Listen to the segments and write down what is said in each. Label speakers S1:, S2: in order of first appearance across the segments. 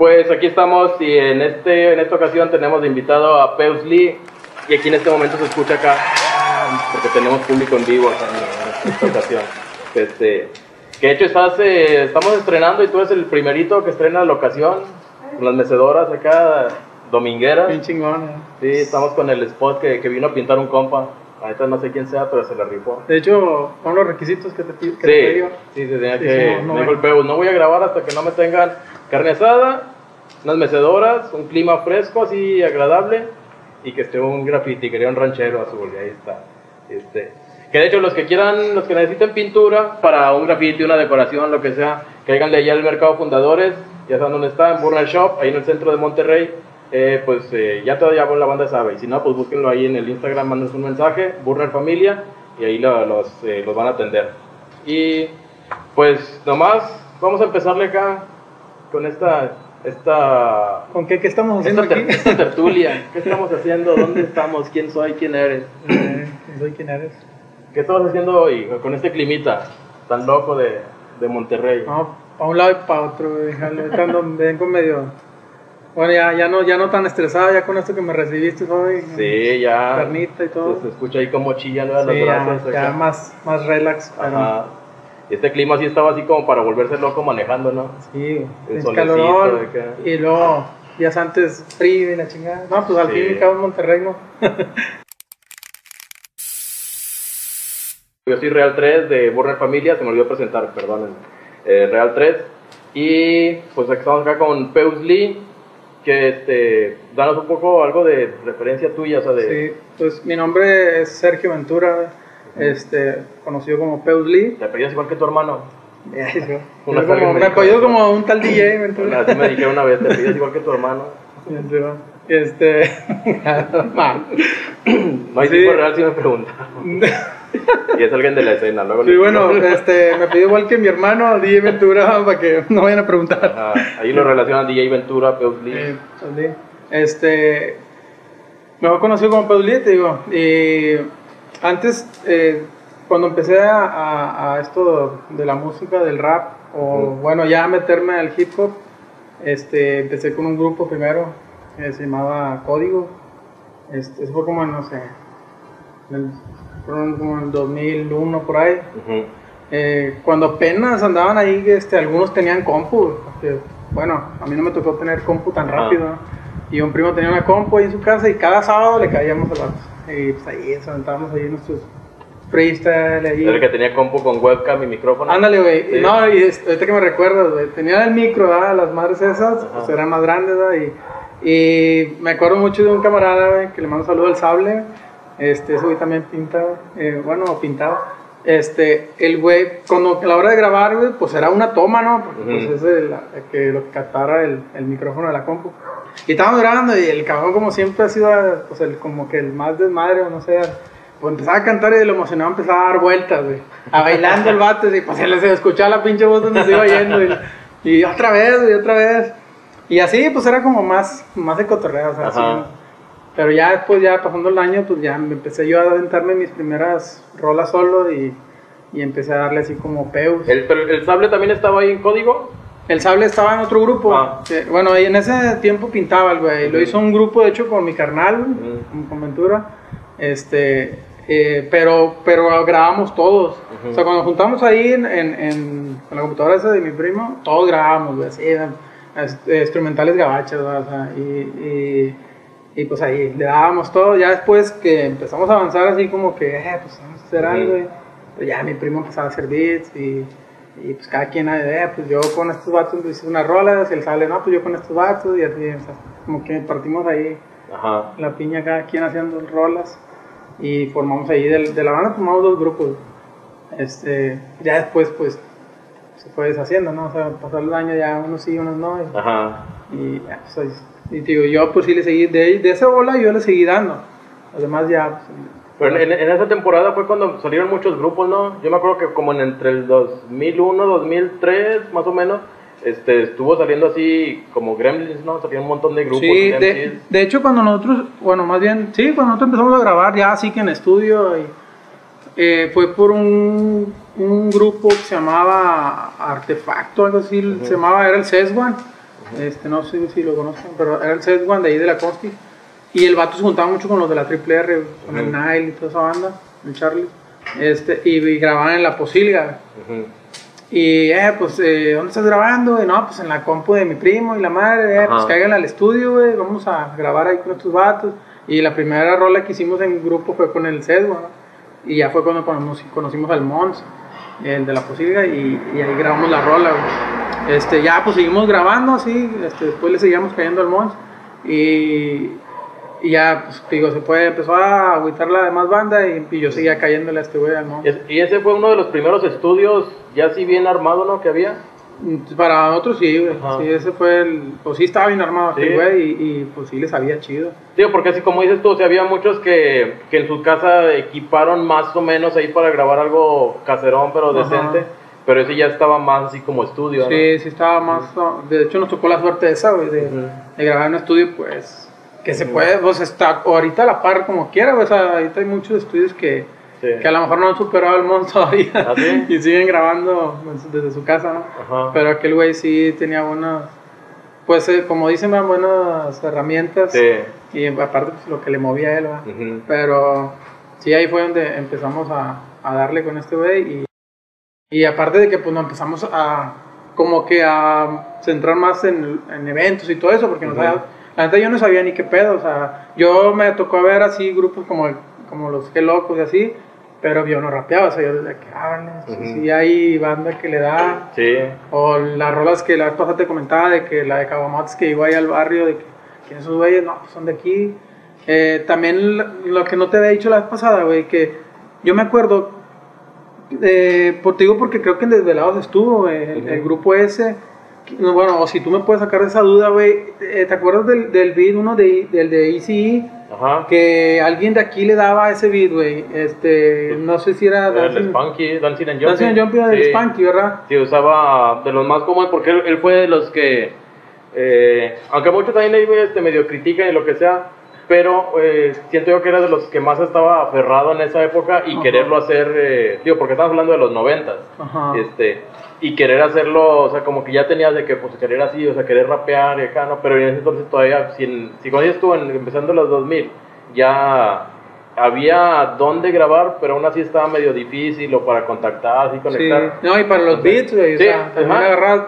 S1: Pues aquí estamos y en, este, en esta ocasión tenemos de invitado a Peus Lee y aquí en este momento se escucha acá porque tenemos público en vivo acá en esta ocasión. Este, que de hecho estás, eh, estamos estrenando y tú eres el primerito que estrena la ocasión con las mecedoras acá domingueras.
S2: Bien chingón. eh.
S1: Sí, estamos con el spot que, que vino a pintar un compa. Ahorita no sé quién sea, pero se la rifó.
S2: De hecho, son los requisitos que te, que te
S1: Sí,
S2: pidió.
S1: sí, se tenía
S2: Sí,
S1: que.
S2: sí, no,
S1: me
S2: no,
S1: Peus, no voy a grabar hasta que no me tengan carne asada, unas mecedoras, un clima fresco, así agradable, y que esté un graffiti, quería un ranchero azul, y ahí está. Este, que de hecho, los que quieran, los que necesiten pintura para un graffiti, una decoración, lo que sea, cáiganle allá al Mercado Fundadores, ya saben dónde está, en Burner Shop, ahí en el centro de Monterrey. Eh, pues eh, ya todavía la banda sabe, y si no, pues búsquenlo ahí en el Instagram, mándense un mensaje, Burner Familia, y ahí lo- los, eh, los van a atender. Y pues nomás vamos a empezarle acá con esta esta
S2: ¿Con qué, qué estamos
S1: esta,
S2: haciendo
S1: ter-
S2: aquí?
S1: esta tertulia. ¿Qué estamos haciendo? ¿Dónde estamos? ¿Quién soy? ¿Quién eres?
S2: Eh, ¿quién soy quién eres?
S1: ¿Qué estamos haciendo hoy con este climita tan loco de, de Monterrey?
S2: Vamos para un lado y para otro, estando- vengo medio... Bueno, ya, ya, no, ya no tan estresado, ya con esto que me recibiste hoy.
S1: Sí, ya.
S2: Carnita y todo.
S1: Se, se escucha ahí como chillan ¿no? los
S2: Sí, ya,
S1: brazos.
S2: ya
S1: acá.
S2: más, más relax. pero-
S1: Ajá. Y este clima sí estaba así como para volverse loco manejando, ¿no?
S2: Sí,
S1: El de acá.
S2: Y luego, días antes, frío y la chingada. No, pues al
S1: Sí.
S2: fin y cabo en Monterrey, ¿no?
S1: Yo soy Real 3 de Burner Familia, se me olvidó presentar, perdónenme. Eh, Real 3. Y pues estamos acá con Peus Lee, que este, danos un poco algo de referencia tuya, o sea, de...
S2: Sí, pues mi nombre es Sergio Ventura. Este, conocido como Peus Lee.
S1: Te apellidas igual que tu hermano.
S2: Yo-
S1: Una
S2: como- me apoyó como un tal DJ Ventura.
S1: Así me dijeron una vez, te apellidas igual que tu hermano.
S2: Este.
S1: No hay
S2: Sí.
S1: tipo real si me preguntaron. Y es alguien de la escena, luego
S2: Sí, bueno, este, me pidió igual que mi hermano, DJ Ventura, para que no vayan a preguntar.
S1: Ajá, ahí lo relacionan DJ Ventura, Peus Lee.
S2: Lee. Este, mejor conocido como Peus Lee, te digo. Y antes, eh, cuando empecé a, a- a esto de la música, del rap, o bueno, ya a meterme al hip hop, este, empecé con un grupo primero que se llamaba Código. Este, eso fue como en, no sé, en el- como en el 2001 por ahí. Eh, cuando apenas andaban ahí, este, algunos tenían compu, porque, bueno, a mí no me tocó tener compu tan rápido, ¿no? y un primo tenía una compu ahí en su casa y cada sábado le caíamos a los y pues ahí nos aventábamos ahí nuestros freestyle ahí.
S1: Era el que tenía compu con webcam y micrófono.
S2: Ándale, güey.
S1: Sí.
S2: No, y es- ahorita que me recuerdas, güey. Tenía el micro, ¿verdad? Las madres esas,
S1: Ajá.
S2: pues eran más grandes, ¿verdad? Y, y me acuerdo mucho de un camarada, güey, que le mando un saludo al sable. Este, ese güey también pinta, eh, bueno, pintaba. Este, el güey, cuando a la hora de grabar, güey, pues era una toma, ¿no? Porque
S1: Ujú.
S2: pues es el, que lo captara el, el micrófono de la compu. Y estábamos grabando y el cabrón, como siempre, ha sido, pues, el, como que el más desmadre, o no sé, pues empezaba a cantar y de lo emocionado empezaba a dar vueltas, güey. A bailando el vato, y pues se les escuchaba la pinche voz donde se iba yendo. Y, y otra vez, güey, otra vez. Y así, pues era como más, más de cotorreo, o sea, así. Pero ya después, ya pasando el año, pues ya me empecé yo a aventarme mis primeras rolas solo y, y empecé a darle así como peus.
S1: El, pero el sable también estaba ahí en código.
S2: El sable estaba en otro grupo.
S1: Ah.
S2: que, bueno, y en ese tiempo pintaba el güey. Lo
S1: Ujú.
S2: hizo un grupo, de hecho, con mi carnal, güey,
S1: Ujú.
S2: con- Ventura. Este, eh, pero, pero grabamos todos.
S1: Ujú.
S2: O sea, cuando juntamos ahí en, en, en- con la computadora esa de mi primo, todos grabamos, güey, así, es- eh, instrumentales gabachas. O sea, y, y, y, pues ahí le dábamos todo. Ya después que empezamos a avanzar así como que, eh, pues vamos a hacer algo, güey. Pues ya mi primo empezaba a hacer beats y, y pues cada quien, eh, pues yo con estos vatos hice unas rolas, el sale, no, pues yo con estos vatos y así, o sea, como que partimos ahí
S1: Ajá.
S2: la piña cada quien haciendo rolas y formamos ahí del- de, la banda formamos dos grupos este ya después pues se fue deshaciendo no o sea pasó el año ya unos sí unos no y,
S1: Ajá.
S2: y ya, pues, ahí- y digo yo pues sí le seguí de, de esa bola yo le seguí dando los demás ya pues,
S1: Pero en, en esa temporada fue cuando salieron muchos grupos, ¿no? Yo me acuerdo que como en entre el 2001, 2003, más o menos, este, estuvo saliendo así como Gremlins, ¿no? Salían un montón de grupos.
S2: Sí, de, de hecho cuando nosotros, bueno, más bien, sí, cuando nosotros empezamos a grabar ya así que en estudio, y, eh, fue por un, un grupo que se llamaba Artefacto, algo así, se llamaba, era el Sesguan, este, no sé si lo conozcan, pero era el set one de ahí de la Consti. Y el vato se juntaba mucho con los de la Triple R, con el. Nile y toda esa banda, el Charlie. Este, y, y grababan en la Posilga.
S1: Ujú.
S2: Y, eh, pues, eh, ¿dónde estás grabando? güey? no, pues en la compu de mi primo y la madre, eh, pues caigan al estudio, güey, vamos a grabar ahí con estos vatos. Y la primera rola que hicimos en grupo fue con el Cedwa, ¿no? Y ya fue cuando conocimos, conocimos al Mons, el de la Posilga, y, y ahí grabamos la rola, güey. Este, ya, pues seguimos grabando, así, este, después le seguíamos cayendo al Mons. Y, y ya, pues, digo, se fue, empezó a agüitar la demás banda y, y yo seguía cayéndole a este güey al Mons.
S1: Es- Y ese fue uno de los primeros estudios ya así bien armado, ¿no? Que había.
S2: Mm, Para nosotros sí, güey. Sí, ese fue el. Pues sí, estaba bien armado
S1: Sí.
S2: este güey y, y, pues sí le sabía chido.
S1: Digo, porque así como dices tú, o sea, había muchos que, que en su casa equiparon más o menos ahí para grabar algo caserón, pero
S2: Ajá.
S1: decente. Pero ese ya estaba más así como estudio, ¿no?
S2: Sí, sí estaba más. no, De hecho, nos tocó la suerte esa, güey, de, de grabar en un estudio, pues. Que se puede, pues está ahorita a la par como quiera. O sea, ahorita hay muchos estudios que,
S1: Sí.
S2: que a lo mejor no han superado el mundo todavía.
S1: ¿Ah, sí?
S2: y siguen grabando pues, desde su casa, ¿no?
S1: Ajá.
S2: Pero aquel güey sí tenía buenas. Pues, eh, como dicen, buenas herramientas.
S1: Sí.
S2: Y aparte, pues lo que le movía a él, ¿va? Pero sí, ahí fue donde empezamos a, a darle con este güey. Y, y aparte de que pues nos empezamos a como que a centrar más en, en eventos y todo eso, porque no sabía- la neta yo no sabía ni qué pedo. O sea, yo me tocó ver así grupos como, como los que locos y así, pero yo no rapeaba. O sea, yo desde que, ah, no,
S1: Ujú.
S2: sí hay banda que le da.
S1: Sí.
S2: O las rolas que la vez pasada te comentaba de que la de Caguamates que llegó ahí al barrio, de que ¿quiénes son güeyes? No, pues son de aquí. Eh, también lo que no te había dicho la vez pasada, güey, que yo me acuerdo, eh, por, te digo porque creo que en Desvelados estuvo, güey, el,
S1: Ujú.
S2: el grupo ese. Bueno, o si tú me puedes sacar de esa duda, güey, eh, ¿te acuerdas del, del beat, uno de, del de ECE?
S1: Ajá.
S2: Que alguien de aquí le daba ese beat, güey. Este, no sé si era
S1: Era el
S2: Dancing
S1: Spunky, Dancing and Jumping.
S2: Dancing and Jumping del
S1: Sí.
S2: Spunky, ¿verdad?
S1: Sí, usaba de los más comunes porque él, él fue de los que, eh, aunque muchos también ahí este, medio critican y lo que sea, pero eh, siento yo que era de los que más estaba aferrado en esa época y
S2: Ajá.
S1: quererlo hacer, eh, digo, porque estamos hablando de los noventas, este, y querer hacerlo, o sea, como que ya tenías de que, pues, querer así, o sea, querer rapear y acá, ¿no? Pero en ese entonces todavía, si, en- si cuando en- empezando los 2000, ya había dónde grabar, pero aún así estaba medio difícil o para contactar, así
S2: Sí,
S1: conectar.
S2: no, y para los beats, güey, o
S1: Sí,
S2: sea,
S1: ajá.
S2: agarrar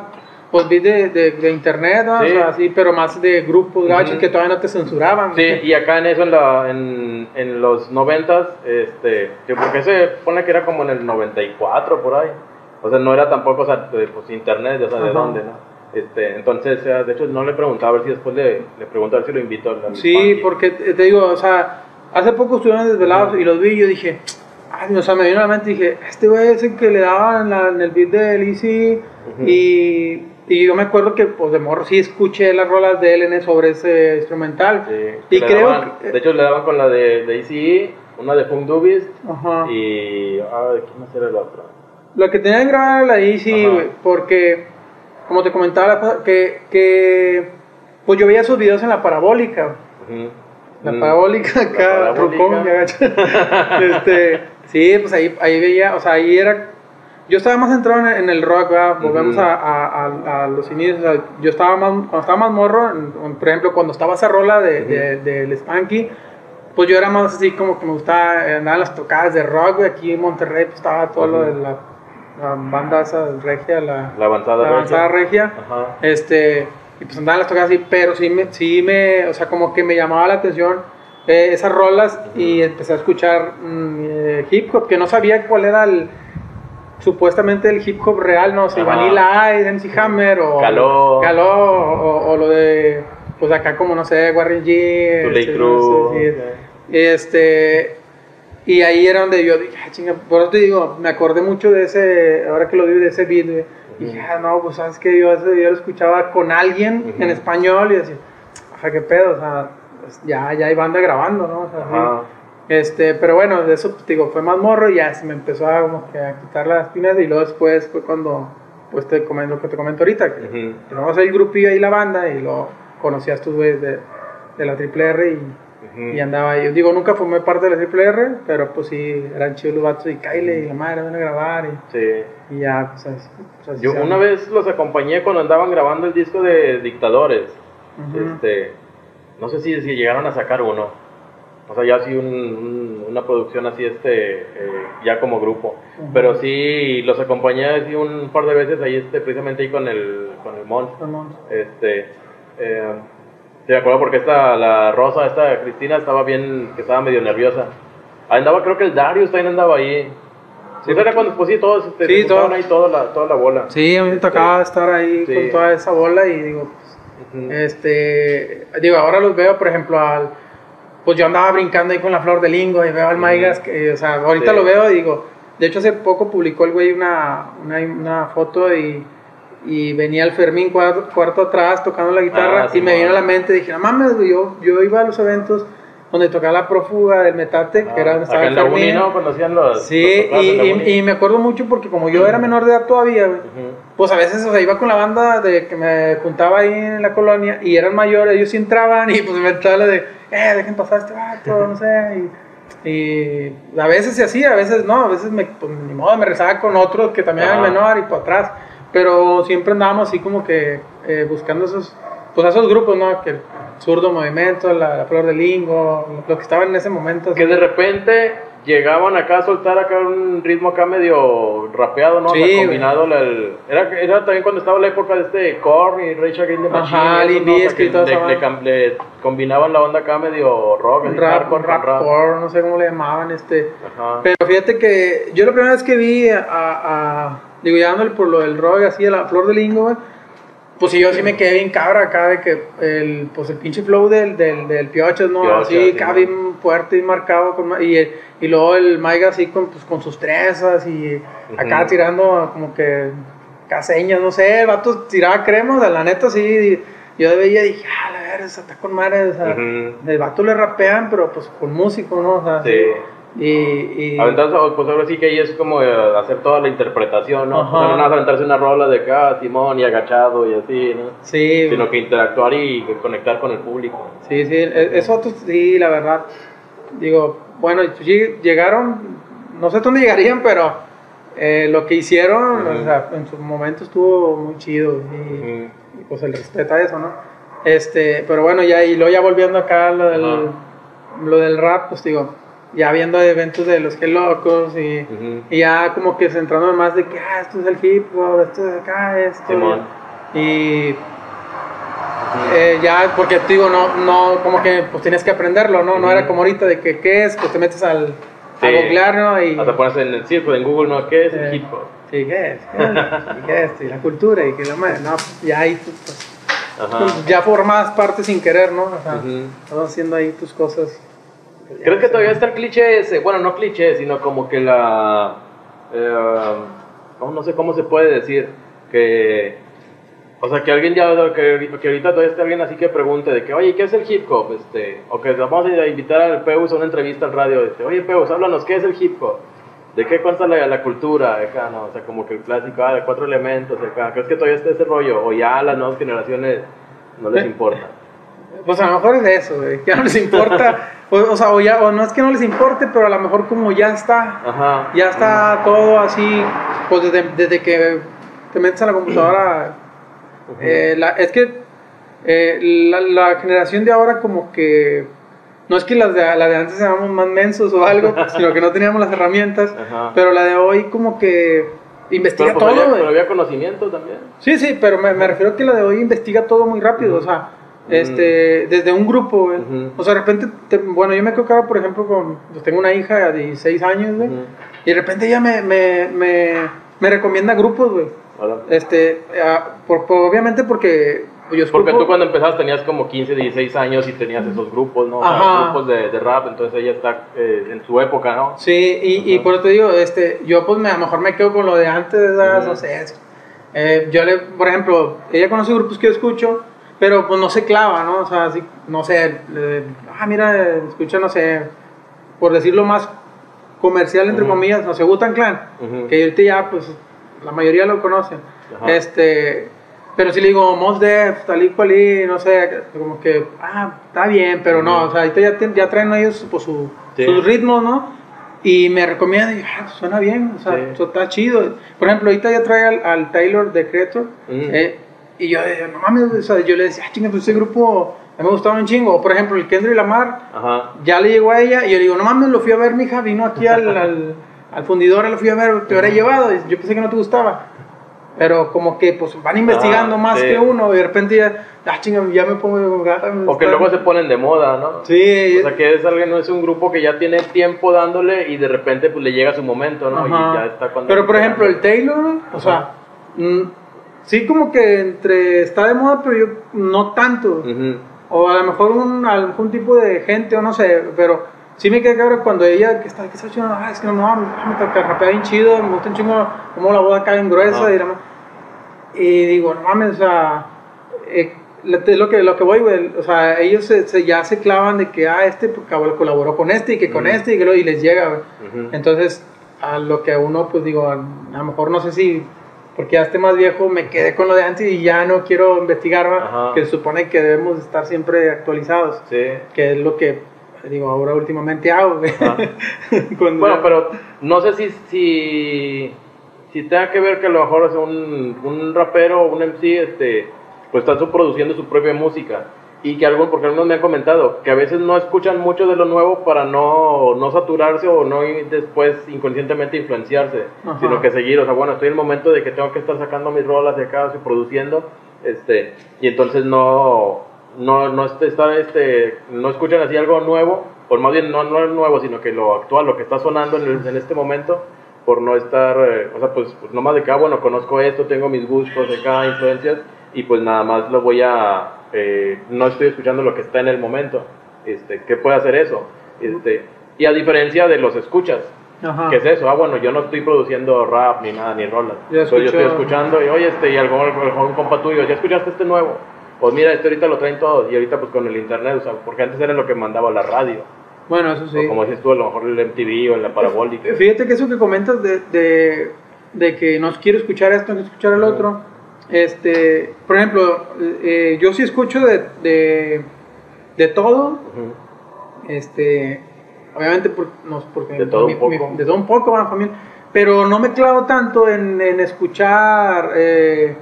S2: pues beats de, de, de internet, ¿no?
S1: Sí.
S2: o sea, sí, pero más de grupos gachos que todavía no te censuraban.
S1: Sí, y acá en eso, en, la, en, en los noventas, este, que porque se pone que era como en el 94 por ahí. O sea, no era tampoco, o sea, de, pues internet, o sea, de dónde, ¿no? Este, entonces, o sea, de hecho, no le preguntaba a ver si después le, le preguntaba a ver si lo invito al al
S2: Sí, porque te digo, o sea, hace poco estuvieron desvelados y los vi y yo dije, ay, o sea, me vino a la mente y dije, este güey es el que le daba en, la- en el beat de
S1: Ujú.
S2: y, y yo me acuerdo que pues de morro sí escuché las rolas de el- sobre ese instrumental.
S1: Sí,
S2: y creo
S1: daban-
S2: que...
S1: De hecho, le daban con la de, de ECE, una de Funk Dubis,
S2: Ajá.
S1: y... Ah, ¿quién más era el otro?
S2: La que tenía que grabar era la de Easy,
S1: Ajá.
S2: güey, porque, como te comentaba, la que, que, pues yo veía sus videos en la parabólica,
S1: Ujú.
S2: la
S1: Mm.
S2: parabólica
S1: La
S2: acá,
S1: parabólica.
S2: Rucón, este, sí, pues ahí, ahí veía, o sea, ahí era, yo estaba más centrado en, en el rock, ¿verdad? volvemos a, a- a- a los inicios, o sea, yo estaba más, cuando estaba más morro, en- en- por ejemplo, cuando estaba esa rola de, de- del Spanky, pues yo era más así como que me gustaba eh, andar en las tocadas de rock, aquí en Monterrey, pues estaba todo lo de la, la banda esa regia, la,
S1: La avanzada.
S2: la avanzada regia.
S1: Ajá.
S2: Este, y pues andaba en las tocadas así, pero sí me, sí me, o sea, como que me llamaba la atención eh, esas rolas y empecé a escuchar mm, eh, hip hop, que no sabía cuál era el, supuestamente el hip hop real, no sé. Vanilla Ice, MC Hammer o
S1: Caló.
S2: Caló, o, o lo de, pues acá como no sé, Warren G, este, no sé, sí, este, y ahí era donde yo dije, ah, chinga, por eso te digo, me acordé mucho de ese, ahora que lo vi de ese beat, güey. Y dije, ah, no, pues sabes que yo ese video lo escuchaba con alguien
S1: Ujú.
S2: en español y decía, o sea, qué pedo, o sea, ya, ya hay banda grabando, ¿no? O sea, sí. Este, pero bueno, de eso, pues, digo, fue más morro y ya se me empezó a, como que a quitar las espinas y luego después fue cuando, pues te comento lo que te comento ahorita, que tenemos ahí el grupillo ahí la banda y lo conocí a estos güeyes de, de la Triple R y, Y andaba yo digo, nunca formé parte de la Triple R, pero pues sí, eran chidos los vatos y Kyle y la madre van a grabar y,
S1: Sí.
S2: y ya, pues así. pues, así
S1: Yo una vez los acompañé cuando andaban grabando el disco de Dictadores.
S2: Ujú.
S1: Este, no sé si, si llegaron a sacar uno. O sea, ya así un- un- una producción así, este, eh, ya como grupo.
S2: Ujú.
S1: Pero sí, los acompañé así un par de veces ahí, este, precisamente ahí con el, con el Mons.
S2: Vamos.
S1: Este, eh, sí, me acuerdo porque esta, la Rosa, esta Cristina, estaba bien, que estaba medio nerviosa. Ahí andaba, creo que el Darius también andaba ahí. Sí, eso era cuando, pues sí, todos, este,
S2: Sí, todos.
S1: ahí toda la, toda la bola.
S2: Sí, a mí me tocaba estar ahí
S1: Sí.
S2: con toda esa bola y digo, pues,
S1: Ujú.
S2: este, digo, ahora los veo, por ejemplo, al, pues yo andaba brincando ahí con la flor de lingo y veo al Maigas, que, o sea, ahorita
S1: Sí.
S2: lo veo y digo, de hecho hace poco publicó el güey una, una, una foto y, y venía el Fermín cuarto, cuarto atrás tocando la guitarra
S1: Ah,
S2: y me vino a la mente, dije, no mames, güey, yo, yo iba a los eventos donde tocaba la prófuga del metate, que era donde estaba
S1: Ah, Acá en la Uni. ¿no? Cuando hacían los...
S2: Sí,
S1: los
S2: y,
S1: la
S2: y- y me acuerdo mucho porque como yo era menor de edad todavía, güey,
S1: Ujú.
S2: pues a veces, o sea, iba con la banda de que me juntaba ahí en la colonia y eran mayores, ellos sí entraban y pues me entraba la de, eh, dejen pasar este vato, no sé, y, y a veces se hacía, a veces no, a veces me, pues ni modo, me rezaba con otros que también eran menor y por atrás, pero siempre andábamos así como que eh, buscando esos, pues esos grupos, ¿no? Que zurdo movimiento, la, la flor de lingo, lo que estaban en ese momento.
S1: Que de repente llegaban acá a soltar acá un ritmo acá medio rapeado, ¿no?
S2: Sí,
S1: combinado la- el- era, era también cuando estaba la época de este Korn y Rage Against the Machine.
S2: Ajá,
S1: y eso,
S2: Limp
S1: ¿no? O sea,
S2: Bizkit y
S1: que
S2: toda
S1: le, combinaban la onda acá medio rock,
S2: rap,
S1: hardcore
S2: rap,
S1: rap.
S2: core, no sé cómo le llamaban, este...
S1: Ajá.
S2: Pero fíjate que yo la primera vez que vi a, a- digo, ya dándole por lo del rock, así, a la flor de lingo, pues sí, yo sí me quedé bien cabra acá de que el, pues el pinche flow del, del, del Piochas, ¿no? Así,
S1: sí,
S2: bien fuerte y marcado, con, y, y luego el Maiga así con, pues, con sus trenzas y acá tirando como que caseñas, no sé, el vato tiraba crema, o sea, la neta sí, yo veía y dije, ah, la verga, está con madre, o sea, el vato le rapean, pero pues con músico, ¿no? O sea,
S1: Sí.
S2: Y, y
S1: Aventarse, pues ahora sí que ahí es como eh, hacer toda la interpretación, ¿no?
S2: Ajá.
S1: O sea, no nada aventarse una rola de acá, Simón y agachado y así, ¿no?
S2: sí,
S1: Sino que interactuar y conectar con el público.
S2: sí, sí, e- eso sí, la verdad, digo, bueno, llegaron, no sé dónde llegarían, pero eh, lo que hicieron,
S1: Ujú.
S2: o sea, en su momento estuvo muy chido y,
S1: Ujú.
S2: y, pues el respeto a eso, ¿no? Este, pero bueno, ya, y luego ya volviendo acá lo del,
S1: Ajá.
S2: lo del rap, pues digo, ya viendo eventos de los que locos y,
S1: Ujú.
S2: y ya como que centrándome más de que, ah, esto es el hip hop, esto es acá, esto.
S1: Simón.
S2: Y eh, ya, porque te digo, no, no, como que pues tienes que aprenderlo, ¿no? No era como ahorita de que, ¿qué es? Pues te metes al, a
S1: Sí.
S2: googlear, ¿no? Y,
S1: Hasta ponerse en el circo, en Google, ¿no? ¿Qué es el
S2: Eh,
S1: hip hop?
S2: sí, ¿qué es? ¿Qué es? ¿Y qué es? Y la cultura y que la madre, no, ya ahí, pues, pues, ya formas parte sin querer, ¿no? O sea,
S1: Ujú.
S2: estás haciendo ahí tus cosas.
S1: Creo que todavía está el cliché ese, bueno, no cliché, sino como que la... eh, no, sé cómo se puede decir, que... O sea, que alguien ya, que, que ahorita todavía esté alguien así que pregunte de que, oye, ¿qué es el hip hop? Este, o que vamos a invitar al Peus a una entrevista al radio, este, oye, Peus, háblanos, ¿qué es el hip hop? ¿De qué consta la, la cultura? Acá, no, o sea, como que el clásico, ah, de cuatro elementos, acá. ¿Crees que todavía está ese rollo? O ya a las nuevas generaciones no les
S2: Eh.
S1: importa.
S2: Pues a lo mejor es eso, güey, que no les importa, o, o sea, o, ya, o no es que no les importe, pero a lo mejor como ya está,
S1: Ajá.
S2: ya está todo así, pues desde, desde que te metes a la computadora, eh, la- es que eh, la, la generación de ahora como que, no es que las de, la de antes éramos más mensos o algo, sino que no teníamos las herramientas,
S1: Ajá.
S2: pero la de hoy como que investiga
S1: Pero, pues,
S2: todo,
S1: había, pero había conocimiento también.
S2: Sí, sí, pero me, me refiero a que la de hoy investiga todo muy rápido, o sea, este, desde un grupo, güey.
S1: Ujú.
S2: O sea, de repente, te- bueno, yo me quedaba, por ejemplo, con, pues, tengo una hija de 16 años, güey,
S1: Ujú.
S2: y de repente ella me, me, me, me recomienda grupos, güey. Este, por, por- obviamente porque yo escucho...
S1: Porque tú cuando empezabas tenías como 15, 16 años y tenías esos grupos, ¿no? O sea, grupos de, de rap, entonces ella está eh, en su época, ¿no?
S2: Sí, y, y
S1: Ajá.
S2: por eso te digo, este, yo pues me, a lo mejor me quedo con lo de antes, no sé. Eh, yo le, por ejemplo, ella conoce grupos que yo escucho, pero pues no se clava, ¿no? O sea, así, no sé, le- ah, mira, escucha, no sé, por decirlo más comercial, entre
S1: Ujú.
S2: comillas, no sé, Wu-Tang Clan,
S1: Ujú.
S2: que ahorita ya, pues, la mayoría lo conocen.
S1: Ajá.
S2: Este, Pero si le digo Mos Def, tal y cual y, no sé, como que, ah, está bien, pero no, o sea, ahorita ya, te- ya traen ellos pues, su,
S1: Sí.
S2: sus ritmos, ¿no? Y me recomiendan, y, ah, suena bien, o sea,
S1: Sí.
S2: eso está chido. Por ejemplo, ahorita ya trae al, al Taylor de Creator, eh, y yo, no mames, o sea, yo le decía, ah, chinga, pues ese grupo a mí me gustaba un chingo. Por ejemplo, el Kendrick Lamar,
S1: Ajá.
S2: ya le llegó a ella, y yo le digo, no mames, lo fui a ver, mija, vino aquí al, al, al fundidor, lo fui a ver, te hubiera llevado, y yo pensé que no te gustaba. Pero como que pues van investigando
S1: Ah,
S2: más
S1: sí.
S2: que uno, y de repente ya, ah, chinga, ya me pongo...
S1: O que luego se ponen de moda, ¿no?
S2: Sí,
S1: O sea, que es alguien, no es un grupo que ya tiene tiempo dándole y de repente pues le llega su momento, ¿no? Y
S2: Ajá.
S1: ya está cuando...
S2: Pero por ejemplo, el Taylor, o sea, mm, sí como que entre está de moda, pero yo no tanto.
S1: Ujú.
S2: O a lo mejor un, algún tipo de gente, o no sé, pero sí me quedé cabrón cuando ella, que está, que está chido, ah, es que no, no, me rapea bien chido, me gusta un chingo como la boda cae en gruesa, y, la ma- y digo, no mames, o sea, eh, lo que, lo que voy, güey, o sea, ellos se, se- ya se clavan de que, ah, este pues, colaboró con este, y que con
S1: Ujú.
S2: este, y que lo, y les llega, güey. Entonces, a lo que uno, pues digo, a, a lo mejor no sé si, porque ya esté más viejo, me quedé con lo de antes y ya no quiero investigar.
S1: Ajá.
S2: que se supone que debemos estar siempre actualizados,
S1: Sí.
S2: que es lo que, digo, ahora últimamente hago,
S1: Bueno, pero no sé si, si, si tenga que ver que a lo mejor es un, un rapero o un MC, este, pues está produciendo su propia música. Y que algo, porque algunos me han comentado, que a veces no escuchan mucho de lo nuevo para no, no saturarse o no ir después inconscientemente influenciarse,
S2: Ajá.
S1: sino que seguir, o sea, bueno, estoy en el momento de que tengo que estar sacando mis rolas de acá, estoy produciendo, este, y entonces no, no, no estar, este, no escuchan así algo nuevo, o más bien no, no es nuevo, sino que lo actual, lo que está sonando en, el- en este momento, por no estar, eh, o sea, pues, pues nomás de que, ah, bueno, conozco esto, tengo mis gustos de acá, influencias, y pues nada más lo voy a, eh, no estoy escuchando lo que está en el momento, este, ¿qué puede hacer eso? Este, y a diferencia de los escuchas,
S2: Ajá.
S1: ¿Qué es eso? Ah, bueno, yo no estoy produciendo rap ni nada, ni rolas.
S2: Yo
S1: Entonces, yo
S2: escucho-
S1: estoy escuchando y, oye, este, y algún, algún compa tuyo, ¿ya escuchaste este nuevo? Pues mira, este ahorita lo traen todos y ahorita pues con el internet, o sea, porque antes era lo que mandaba la radio.
S2: Bueno, eso sí.
S1: O como dices tú, a lo mejor el MTV o en la parabólica.
S2: Fíjate que eso que comentas de, de, de que no quiero escuchar esto, no quiero escuchar el otro. Este, por ejemplo, eh, yo sí escucho de, de, de todo. Este, obviamente por, no, porque
S1: De todo
S2: mi-
S1: un poco.
S2: mi- de todo un poco, bueno, familia. Pero no me clavo tanto en, en escuchar. eh,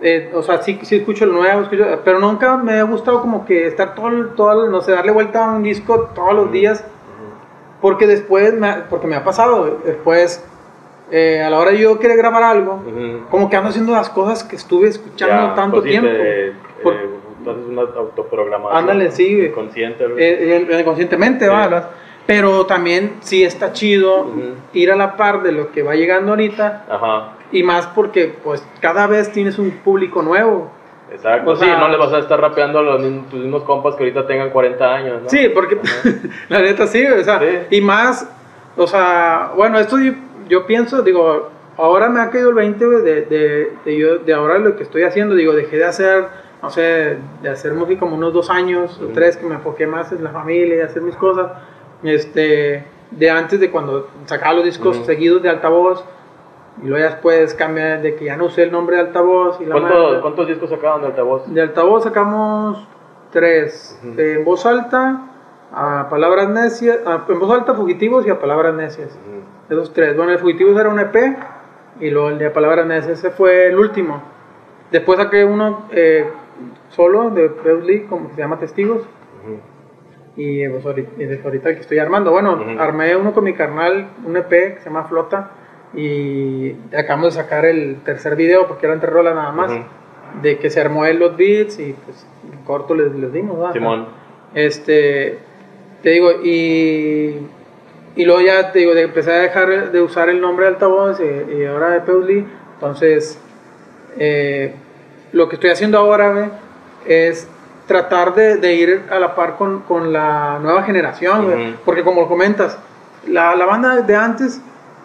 S2: eh, o sea, sí, sí escucho lo nuevo, escucho, pero nunca me ha gustado como que estar todo, el- todo, el- no sé, darle vuelta a un disco todos los días. Porque después, me, ha- porque me ha pasado, después, eh, a la hora de yo querer grabar algo,
S1: Ujú.
S2: como que ando haciendo las cosas que estuve escuchando
S1: Ya,
S2: tanto
S1: pues
S2: tiempo.
S1: te-
S2: Por-
S1: eh, entonces una autoprogramación.
S2: Ándale, sí.
S1: Consciente.
S2: Eh, eh, conscientemente,
S1: Sí.
S2: Pero también sí está chido
S1: Ujú.
S2: ir a la par de lo que va llegando ahorita
S1: Ajá,
S2: y más porque pues cada vez tienes un público nuevo.
S1: exacto.
S2: O
S1: sí,
S2: sea-
S1: no le vas a estar rapeando a los mismos, tus mismos compas que ahorita tengan 40 años, ¿no?
S2: Sí, porque la neta sí, o sea,
S1: Sí.
S2: y más, o sea, bueno, esto yo, pienso, digo, ahora me ha caído el 20 güey, de, de, de, yo, de ahora lo que estoy haciendo, digo, dejé de hacer, no sé, de hacer música como unos dos años o
S1: Ujú.
S2: tres que me enfoqué más en la familia y hacer mis cosas, este, de antes de cuando sacaba los discos
S1: Ujú.
S2: seguidos de altavoz, y luego ya después cambia de que ya no usé el nombre de altavoz y la
S1: ¿Cuántos,
S2: madre.
S1: ¿Cuántos discos sacaban de altavoz?
S2: De altavoz sacamos tres.
S1: Ujú.
S2: En voz alta, a palabras necias. a- en voz alta, fugitivos y a palabras necias.
S1: Ujú.
S2: Esos tres. Bueno, el fugitivos era un EP. Y luego el de palabras necias, ese fue el último. Después saqué uno eh, solo de Lee, como que se llama Testigos.
S1: Ujú.
S2: Y pues, ahorita, ahorita el que estoy armando. Bueno,
S1: Ujú.
S2: armé uno con mi carnal, un EP que se llama Flota. Y acabamos de sacar el tercer video porque eran tres rolas nada más
S1: Ujú.
S2: de que se armó él los beats y pues corto les, les dimos, ¿verdad?
S1: Simón.
S2: Este, te digo, y, y luego ya te digo, de, empecé a dejar de usar el nombre de altavoz y, y ahora de Peusli, entonces eh, lo que estoy haciendo ahora es tratar de, de ir a la par con, con la nueva generación, güey,
S1: Ujú.
S2: porque como comentas, la, la banda de antes,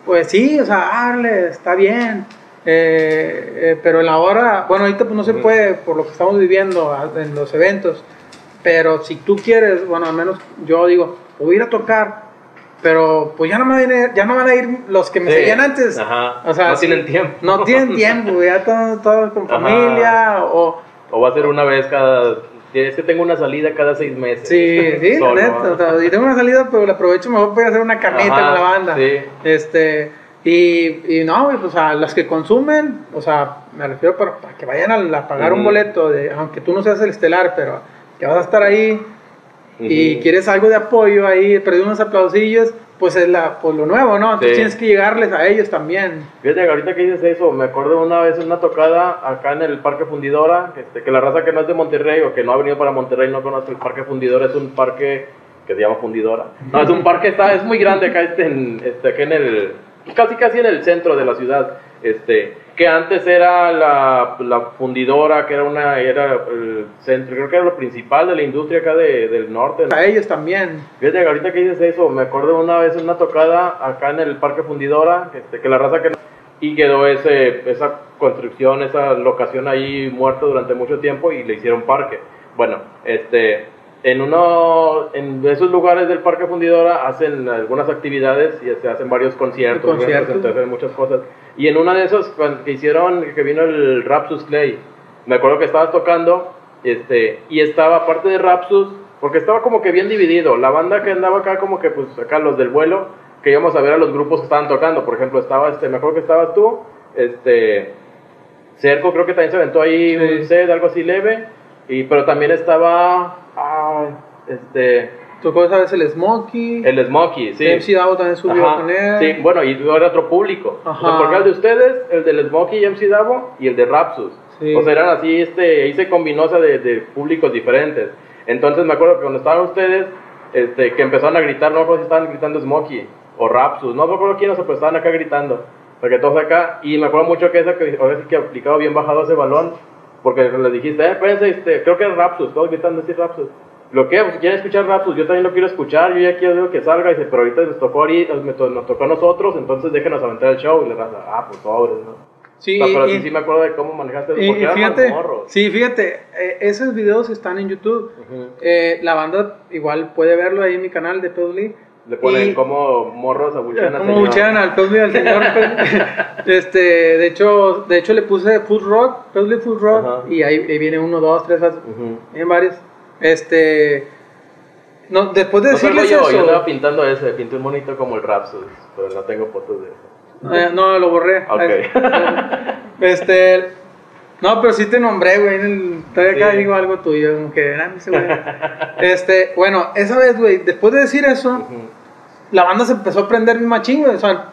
S2: pues sí, o sea, Arle, está bien, eh, eh, pero en la hora, bueno, ahorita pues no se puede por lo que estamos viviendo a- en los eventos, pero si tú quieres, bueno, al menos yo digo, o ir a tocar pero pues ya no, me viene- ya no van a ir los que me
S1: Sí.
S2: seguían antes.
S1: Ajá.
S2: O sea,
S1: no tienen tiempo.
S2: No tienen tiempo, ya todos todo con
S1: Ajá.
S2: familia o...
S1: O va a ser una vez cada. Es que tengo una salida cada seis meses.
S2: Sí, sí, la
S1: Solo,
S2: neta.
S1: ¿no?
S2: o sea, y tengo una salida, pero la aprovecho mejor para ir a hacer una carnita
S1: Ajá,
S2: con la banda.
S1: sí.
S2: Este, y, y no, güey, pues a las que consumen, o sea, me refiero para, para que vayan a, a pagar un boleto, de, aunque tú no seas el estelar, pero que vas a estar ahí y quieres algo de apoyo ahí, perder unos aplausillos, pues es la, pues lo nuevo, ¿no? Entonces
S1: Sí.
S2: tienes que llegarles a ellos también.
S1: Fíjate, ahorita que dices eso, me acuerdo una vez una tocada acá en el Parque Fundidora, que, este, que la raza que no es de Monterrey o que no ha venido para Monterrey no conoce el Parque Fundidora, es un parque que se llama Fundidora. No, es un parque, está, es muy grande acá, este, en, este, aquí en el, casi casi en el centro de la ciudad, este, que antes era la, la fundidora, que era una, era el centro, creo que era lo principal de la industria acá de- del norte,
S2: A ellos también.
S1: Fíjate, ahorita que dices eso, me acuerdo una vez una tocada acá en el Parque Fundidora, este, que la raza que... Y quedó ese, esa construcción, esa locación ahí muerta durante mucho tiempo y le hicieron parque. Bueno, este, en uno, en esos lugares del Parque Fundidora hacen algunas actividades y se hacen varios conciertos,
S2: Conciertos.
S1: hacen muchas cosas. Y en una de cuando que hicieron, que vino el Rapsus Clay, me acuerdo que estabas tocando, este, y estaba aparte de Rapsus, porque estaba como que bien dividido. La banda que andaba acá, como que pues acá los del vuelo, que íbamos a ver a los grupos que estaban tocando. Por ejemplo, estaba este, me acuerdo que estabas tú, este, Cerco creo que también se aventó ahí
S2: Sí.
S1: un set, algo así leve, y, pero también estaba, ah, este,
S2: Tocó esa vez el Smokey.
S1: el Smokey, sí.
S2: MC Davo también subió
S1: Ajá,
S2: con él.
S1: Sí, bueno, y era otro público. O sea,
S2: Ajá.
S1: porque el de ustedes, el del Smokey y MC Davo y el de Rapsus.
S2: Sí.
S1: O sea, eran así, este, ahí se combinó o sea, de, de públicos diferentes. Entonces me acuerdo que cuando estaban ustedes, este, que empezaron a gritar, no me acuerdo si estaban gritando Smokey o Rapsus, no me acuerdo quiénes, pero estaban acá gritando. Porque todos acá, y me acuerdo mucho que esa que ahora sí que aplicaba bien bajado ese balón, porque les dijiste, eh, espérense, este, creo que es Rapsus, todos gritando así Rapsus. Lo que, pues si quieren escuchar Rapsus, yo también lo quiero escuchar, yo ya quiero que salga, y dice, pero ahorita nos tocó, ahorita, nos tocó a nosotros, entonces déjenos aventar el show, y le raza, ah, pues sobres, ¿no?
S2: Sí,
S1: O sea, pero
S2: y-
S1: sí, sí me acuerdo de cómo manejaste eso,
S2: Y,
S1: porque
S2: y fíjate, sí, fíjate, eh, esos videos están en YouTube.
S1: Ujú.
S2: Eh, la banda igual puede verlo ahí en mi canal de Pedly.
S1: Le ponen
S2: Y-
S1: como morros abuchean al
S2: Como
S1: señor.
S2: buchean al Pedly al señor. este, de hecho, de hecho le puse Food Rock, Pedly Food Rock,
S1: Ajá.
S2: y ahí, ahí viene uno, dos, tres,
S1: Ujú.
S2: vienen varios. Este, no, después de
S1: No
S2: decirles
S1: yo, yo
S2: eso,
S1: andaba pintando ese, pinté un monito como el Rapsus, pero no tengo fotos de eso.
S2: eh, no, lo borré.
S1: Ok.
S2: Este, no, pero sí te nombré, güey. en el- Todavía acá
S1: Sí.
S2: digo algo tuyo, como que, ah, ese güey. Este, bueno, esa vez, güey, después de decir eso, la banda se empezó a prender mi machín, güey. O sea,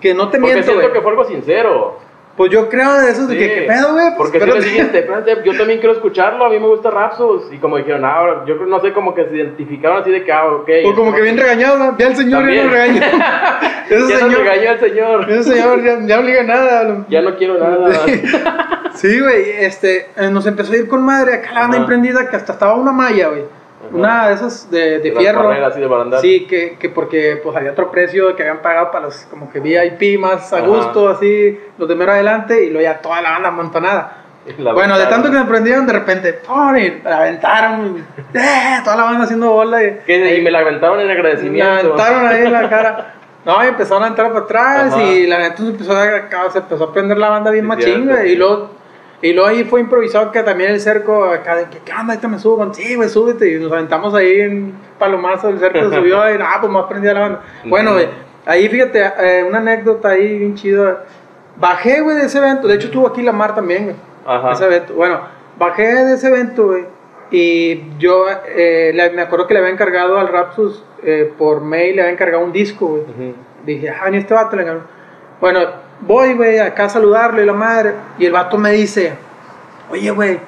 S2: que no te
S1: Porque
S2: miento,
S1: siento
S2: güey.
S1: que fue algo sincero.
S2: Pues yo creo de esos de que. ¿qué pedo, güey? Pues,
S1: Porque si les dijiste, espérate, yo también quiero escucharlo, a mí me gusta Rapsus. Y como dijeron, ah, ahora, yo no sé, como que se identificaron así de que, ah, ok.
S2: O como que bien regañado, ¿no? ya el señor ya
S1: También.
S2: no regañó. ese
S1: Ya
S2: señor,
S1: regañó el señor.
S2: ese señor ya, ya no le diga nada.
S1: Ya no quiero nada.
S2: Sí, güey, este, eh, nos empezó a ir con madre acá la banda emprendida que hasta estaba una malla, güey. Una de esas de, de fierro.
S1: así de.
S2: Sí, que, que porque pues había otro precio que habían pagado para los como que VIP más a
S1: Ajá.
S2: gusto, así, los de mero adelante, y luego ya toda la banda amontonada.
S1: La
S2: bueno, de
S1: aventaron.
S2: tanto que me prendieron, de repente, ¡pum! y la aventaron, y, ¡eh! toda la banda haciendo bola. Y,
S1: Y me la aventaron en
S2: me
S1: agradecimiento.
S2: aventaron ahí en la cara. No, y empezaron a entrar para atrás
S1: Ajá.
S2: y la neta se empezó a, se empezó a prender la banda bien
S1: Sí,
S2: machín. Y luego, y luego ahí fue improvisado que también el cerco acá de que, ¿qué onda? Ahorita me subo con, sí, güey, súbete. Y nos aventamos ahí en palomazo, el cerco subió y, ah, pues más prendida la banda. Bueno, güey, ahí fíjate, eh, una anécdota ahí bien chida. Bajé, güey, de ese evento. De hecho, estuvo aquí la Mar también, güey.
S1: Ajá.
S2: Ese evento. Bueno, bajé de ese evento, güey. Y yo eh, le- me acuerdo que le había encargado al Rapsus eh, por mail, le había encargado un disco, güey.
S1: Ujú.
S2: Dije, ah, ni este vato le encargó. Bueno, voy, güey, acá a saludarle, la madre. Y el vato me dice, oye, güey,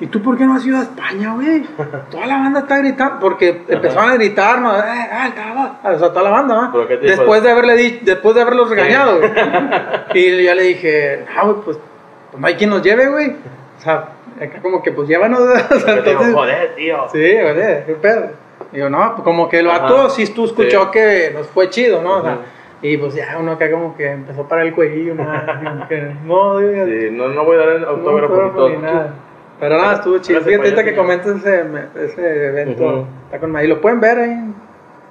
S2: ¿y tú por qué no has ido a España, güey? Toda la banda está gritando, porque empezaron a gritar, ¿no? Eh, ah, el taba- o sea, toda la banda, ¿no?
S1: ¿Pero qué tipo
S2: Después
S1: de-
S2: haberle di- después de haberlos regañado, güey. Y yo le dije, ah, güey, pues, pues no hay quien nos lleve, güey. O sea, acá como que pues llévanos. o sea,
S1: te digo,
S2: entonces,
S1: joder, tío.
S2: sí, güey, qué pedo. Digo, no, pues como que el vato sí tú escuchó
S1: Sí.
S2: que nos fue chido, ¿no? O sea. Y pues ya uno acá como que empezó para el ¿no? Como que, no,
S1: Sí, no, no voy a dar el
S2: no,
S1: autógrafo todo.
S2: ni nada. Pero nada, estuvo chido. Fíjate ahorita que comentas ese, ese evento.
S1: Ujú.
S2: Está con. Y lo pueden ver ahí en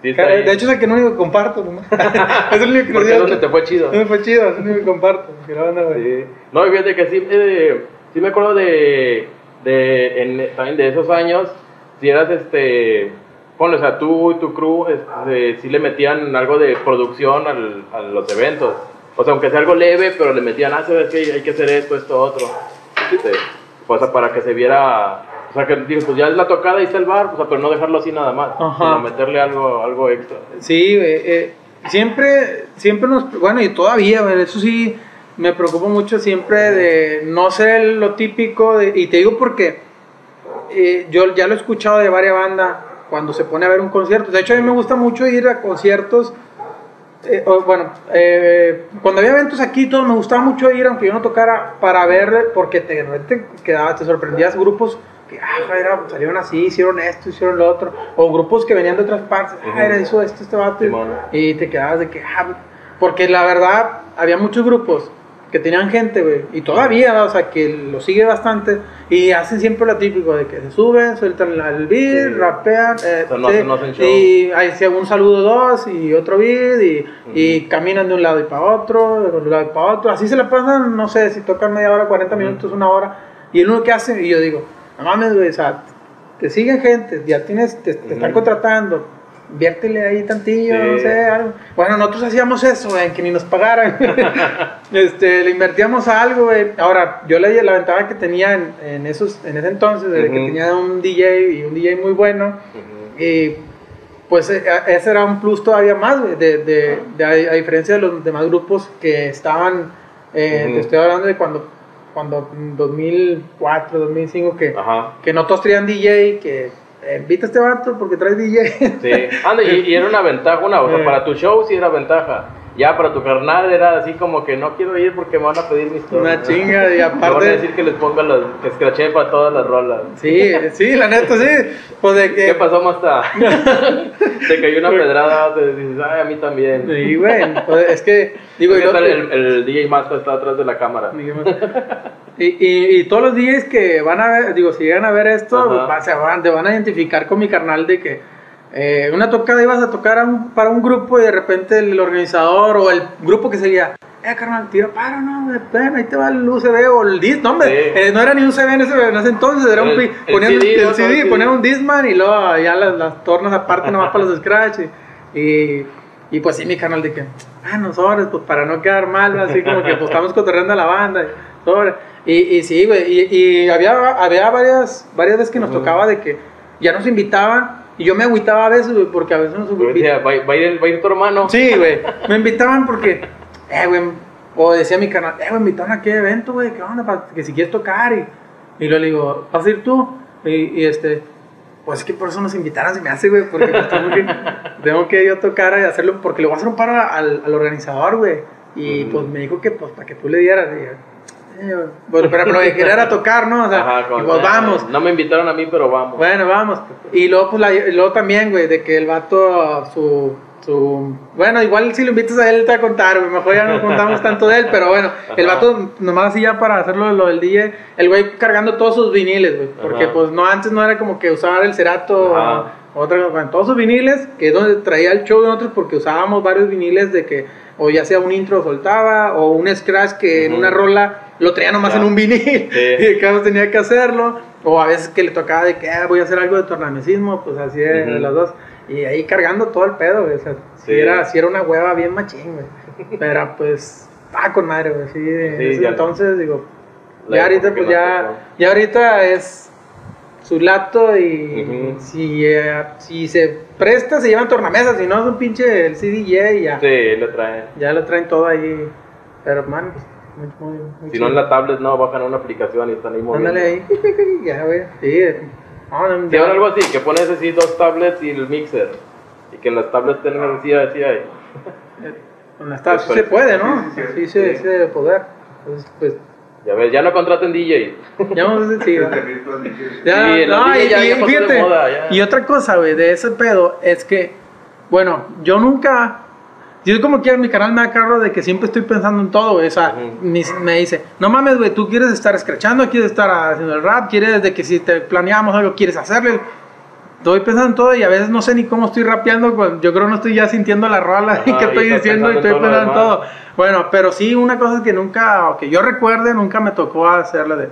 S1: Sí, ahí.
S2: De hecho, es el que no único que comparto, ¿no? es el único que
S1: Porque donde te fue chido.
S2: Me fue chido, es el único que comparto. Güey.
S1: Sí. No, y fíjate que sí, eh, sí me acuerdo de, de en, también de esos años, si eras este, ponle, o sea, tú y tu crew, este, sí le metían algo de producción al, a los eventos. O sea, aunque sea algo leve, pero le metían, ah, sabes que hay que hacer esto, esto, otro. Este, o sea, para que se viera, o sea, que digo, pues ya es la tocada y está el bar, o sea, pero no dejarlo así nada más,
S2: Ajá.
S1: sino meterle algo, algo extra.
S2: Sí, güey, eh, siempre, siempre nos, bueno, y todavía, eso sí, me preocupa mucho siempre de no ser lo típico, de- y te digo porque eh, yo ya lo he escuchado de varias bandas cuando se pone a ver un concierto. De hecho, a mí me gusta mucho ir a conciertos. eh, o, bueno, eh, cuando había eventos aquí, todo me gustaba mucho ir, aunque yo no tocara, para ver, porque te, repente quedaba, te sorprendías grupos que, ah, era, salieron así, hicieron esto, hicieron lo otro, o grupos que venían de otras partes, ah, era eso, esto, este vato, y- y te quedabas de que, ah, porque la verdad, había muchos grupos que tenían gente, güey, y todavía, ¿no? o sea, que lo sigue bastante, y hacen siempre lo típico de que se suben, sueltan el beat,
S1: Sí.
S2: rapean, eh,
S1: O sea, no
S2: sí,
S1: hacen- no hacen
S2: y sí, un saludo dos, y otro beat, y, y caminan de un lado y para otro, de un lado y para otro, así se la pasan, no sé, si tocan media hora, 40 minutos, una hora, y el uno que hace, y yo digo, no mames, güey, o sea, te siguen gente, ya tienes, te, te están contratando, viértele ahí tantillo,
S1: Sí.
S2: no sé, algo. Bueno, nosotros hacíamos eso, güey, que ni nos pagaran. este, le invertíamos a algo, güey. Ahora, yo le la ventaja que tenía en, en esos, en ese entonces, de que
S1: Ujú.
S2: tenía un DJ y un DJ muy bueno,
S1: Ujú.
S2: y pues eh, ese era un plus todavía más, de, de, de- a, diferencia de los demás grupos que estaban, eh,
S1: Ujú.
S2: te estoy hablando de cuando, cuando en 2004, 2005, que,
S1: Ajá.
S2: que no todos traían DJ, que eh, invita a este vato porque trae DJ.
S1: Sí, anda, y, y era una ventaja, una, o sea, para tu show sí era ventaja. Ya para tu carnal era así como que no quiero ir porque me van a pedir mis turnos.
S2: Una chinga, y
S1: Me van a
S2: aparte-
S1: decir que les ponga los, que escraché para todas las rolas.
S2: Sí, sí, la neta, sí. Pues de que.
S1: ¿Qué pasó, Masta? Te cayó una pedrada, te dices, ay, a mí también.
S2: Sí, güey. pues, es que. Digo, y
S1: ¿Qué
S2: lo-
S1: tal el, el DJ Masta está atrás de la cámara?
S2: Y, y, y todos los días que van a ver, digo, si llegan a ver esto,
S1: Ajá.
S2: va- se van, te van a identificar con mi carnal de que eh, una tocada ibas a tocar a un- para un grupo y de repente el, organizador o el grupo que seguía, eh, carnal, tira para, no, güey, ven, ahí te va el USB o el disc, no, hombre,
S1: Sí.
S2: eh, no era ni un CD en ese, en ese entonces, era un,
S1: El-
S2: pi-
S1: el
S2: ponían
S1: CD,
S2: el. CD,
S1: Sí.
S2: ponían un Discman y luego ya las, las tornas aparte nomás para los scratch y, y, y pues sí, mi canal de que, ah, no sobres, pues para no quedar mal, así como que pues estamos cotorreando a la banda, y, sobre. Y, y sí, güey, y, y había, había varias, varias veces que nos tocaba de que ya nos invitaban y yo me agüitaba a veces, güey, porque a veces nos
S1: Yo decía, ¿va, va a ir, va a ir tu hermano?
S2: Sí, güey. Me invitaban porque, eh, güey, o decía mi canal, eh, güey, me invitaron a qué evento, güey, ¿qué onda? Pa- Que si quieres tocar. Y, y luego le digo, ¿vas a ir tú? Y, y este, pues es que por eso nos invitaron, se me hace, güey, porque pues, tengo, que, tengo que yo tocar y hacerlo, porque le voy a hacer un paro al, al organizador, güey. Y pues me dijo que, pues, para que tú le dieras. Y, bueno, pero lo que era tocar, ¿no? O sea,
S1: Ajá,
S2: y
S1: como,
S2: pues
S1: "Ah,
S2: vamos.
S1: No me invitaron a mí, pero vamos.
S2: Bueno, vamos. Y luego, pues, la- luego también, güey, de que el vato, su, su... Bueno, igual si lo invitas a él te va a contar, güey. Mejor ya no contamos tanto de él, pero bueno. El vato, nomás así ya para hacerlo lo del DJ, el güey cargando todos sus viniles, güey. Porque,
S1: Ajá.
S2: pues, no, antes no era como que usar el Cerato otra cosa. Todos sus viniles, que es donde traía el show de nosotros, porque usábamos varios viniles de que, o ya sea un intro soltaba, o un scratch que en una rola lo traía nomás en un vinil.
S1: Sí.
S2: Y cada uno tenía que hacerlo. O a veces que le tocaba de que "Ah, voy a hacer algo de tornamesismo, pues así de,
S1: Ujú.
S2: de los dos. Y ahí cargando todo el pedo, güey. O sea, si
S1: Sí.
S2: era, si era una hueva bien machín, güey. Pero pues, ah, con madre, güey. Sí,
S1: Sí, ya-
S2: entonces, digo, ya ahorita, pues ya,
S1: tocó.
S2: ya ahorita es su lato y
S1: Ujú.
S2: si, eh, si se presta, se llevan tornamesas. Si no, es un pinche el CDJ y ya.
S1: Sí, lo traen.
S2: Ya lo traen todo ahí. Pero, man, pues,
S1: Si no en la tablet, no, bajan una aplicación y están ahí moviendo.
S2: Ándale ahí. ya, güey. Sí.
S1: Si ahora algo así, que pones así dos tablets y el mixer. Y que en las tablets tengan así, así ahí.
S2: Con las tablas sí
S1: Pues,
S2: se puede, ¿no?
S3: sí, sí,
S2: Sí, se debe poder. Entonces, pues,
S1: Ya ves, ya no contraten DJ.
S2: ya vamos a decir. Ya,
S1: Sí,
S2: no, y,
S1: ya-
S2: y
S1: ya
S2: fíjate,
S1: moda, ya.
S2: y otra cosa, güey, de ese pedo es que, bueno, yo nunca, yo como que en mi canal me da carro de que siempre estoy pensando en todo, güey, o sea,
S1: Ujú.
S2: me, me dice, no mames, güey, tú quieres estar escrachando, quieres estar haciendo el rap, quieres de que si te planeamos algo, quieres hacerle, estoy pensando en todo y a veces no sé ni cómo estoy rapeando. cuando Yo creo que no estoy ya sintiendo la rola y
S1: Ajá,
S2: que
S1: y
S2: estoy diciendo y estoy pensando en todo. Bueno, pero sí, una cosa que nunca, o que yo recuerde, nunca me tocó hacerla de,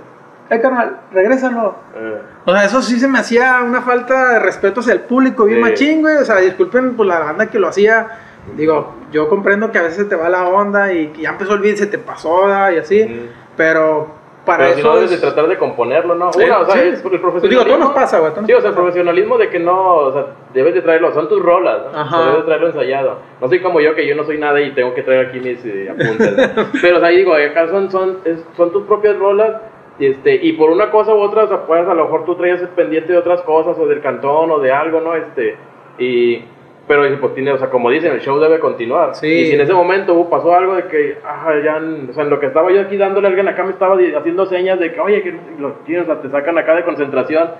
S2: eh, carnal, regrésalo.
S1: Eh,
S2: O sea, eso sí se me hacía una falta de respeto hacia el público, bien
S1: Sí.
S2: machín, güey. O sea, disculpen por la banda que lo hacía. Digo, yo comprendo que a veces se te va la onda y que ya empezó el beat, se te pasó, y así. Pero para
S1: pero si
S2: eso.
S1: no debes de
S2: es-
S1: tratar de componerlo, ¿no?
S2: Sí,
S1: Una, o sea,
S2: sí.
S1: es el
S2: Pues digo,
S1: profesionalismo.
S2: todo nos pasa, güey,
S1: Sí, o sea, el profesionalismo de que no, o sea, debes de traerlo, son tus rolas, ¿no?
S2: Ajá.
S1: O sea, debes de traerlo ensayado. No soy como yo, que yo no soy nada y tengo que traer aquí mis eh, apuntes. ¿no? Pero, o sea, ahí digo, acá son, son, es- son tus propias rolas. Y, este, y por una cosa u otra, o sea, puedes, a lo mejor tú traías el pendiente de otras cosas, o del cantón, o de algo, ¿no? Este, y, pero pues tiene, o sea, como dicen, el show debe continuar.
S2: Sí.
S1: Y si en ese momento hubo- pasó algo de que, ya, o sea, en lo que estaba yo aquí dándole a alguien acá, me estaba haciendo señas de que, oye, que los sea, te sacan acá de concentración,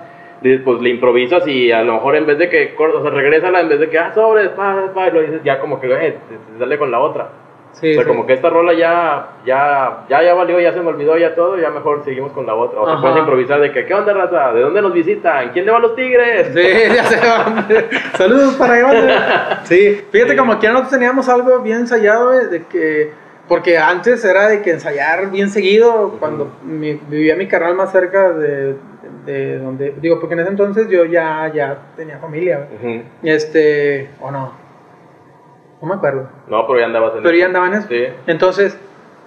S1: de- pues le improvisas y a lo mejor en vez de que, o sea, regrésala, en vez de que, ah, sobre, pa, pa, y lo dices ya como que, eh, te- te sale con la otra.
S2: Sí,
S1: o sea,
S2: sí.
S1: como que esta rola ya, ya, ya, ya valió, ya se me olvidó ya todo, ya mejor seguimos con la otra. O sea,
S2: Ajá.
S1: puedes improvisar de que, ¿qué onda, raza? ¿De dónde nos visitan? ¿Quién le va a los tigres?
S2: Sí, ya se van. Saludos para allá. Sí, fíjate
S1: Sí.
S2: como aquí nosotros teníamos algo bien ensayado, güey, de que. Porque antes era de que ensayar bien seguido, cuando mi- vivía mi carnal más cerca de, de donde. Digo, porque en ese entonces yo ya, ya tenía familia.
S1: Ujú.
S2: Este. O no. No me acuerdo.
S1: No, pero ya andabas en
S2: Pero
S1: eso.
S2: ya andaba en eso.
S1: Sí.
S2: Entonces,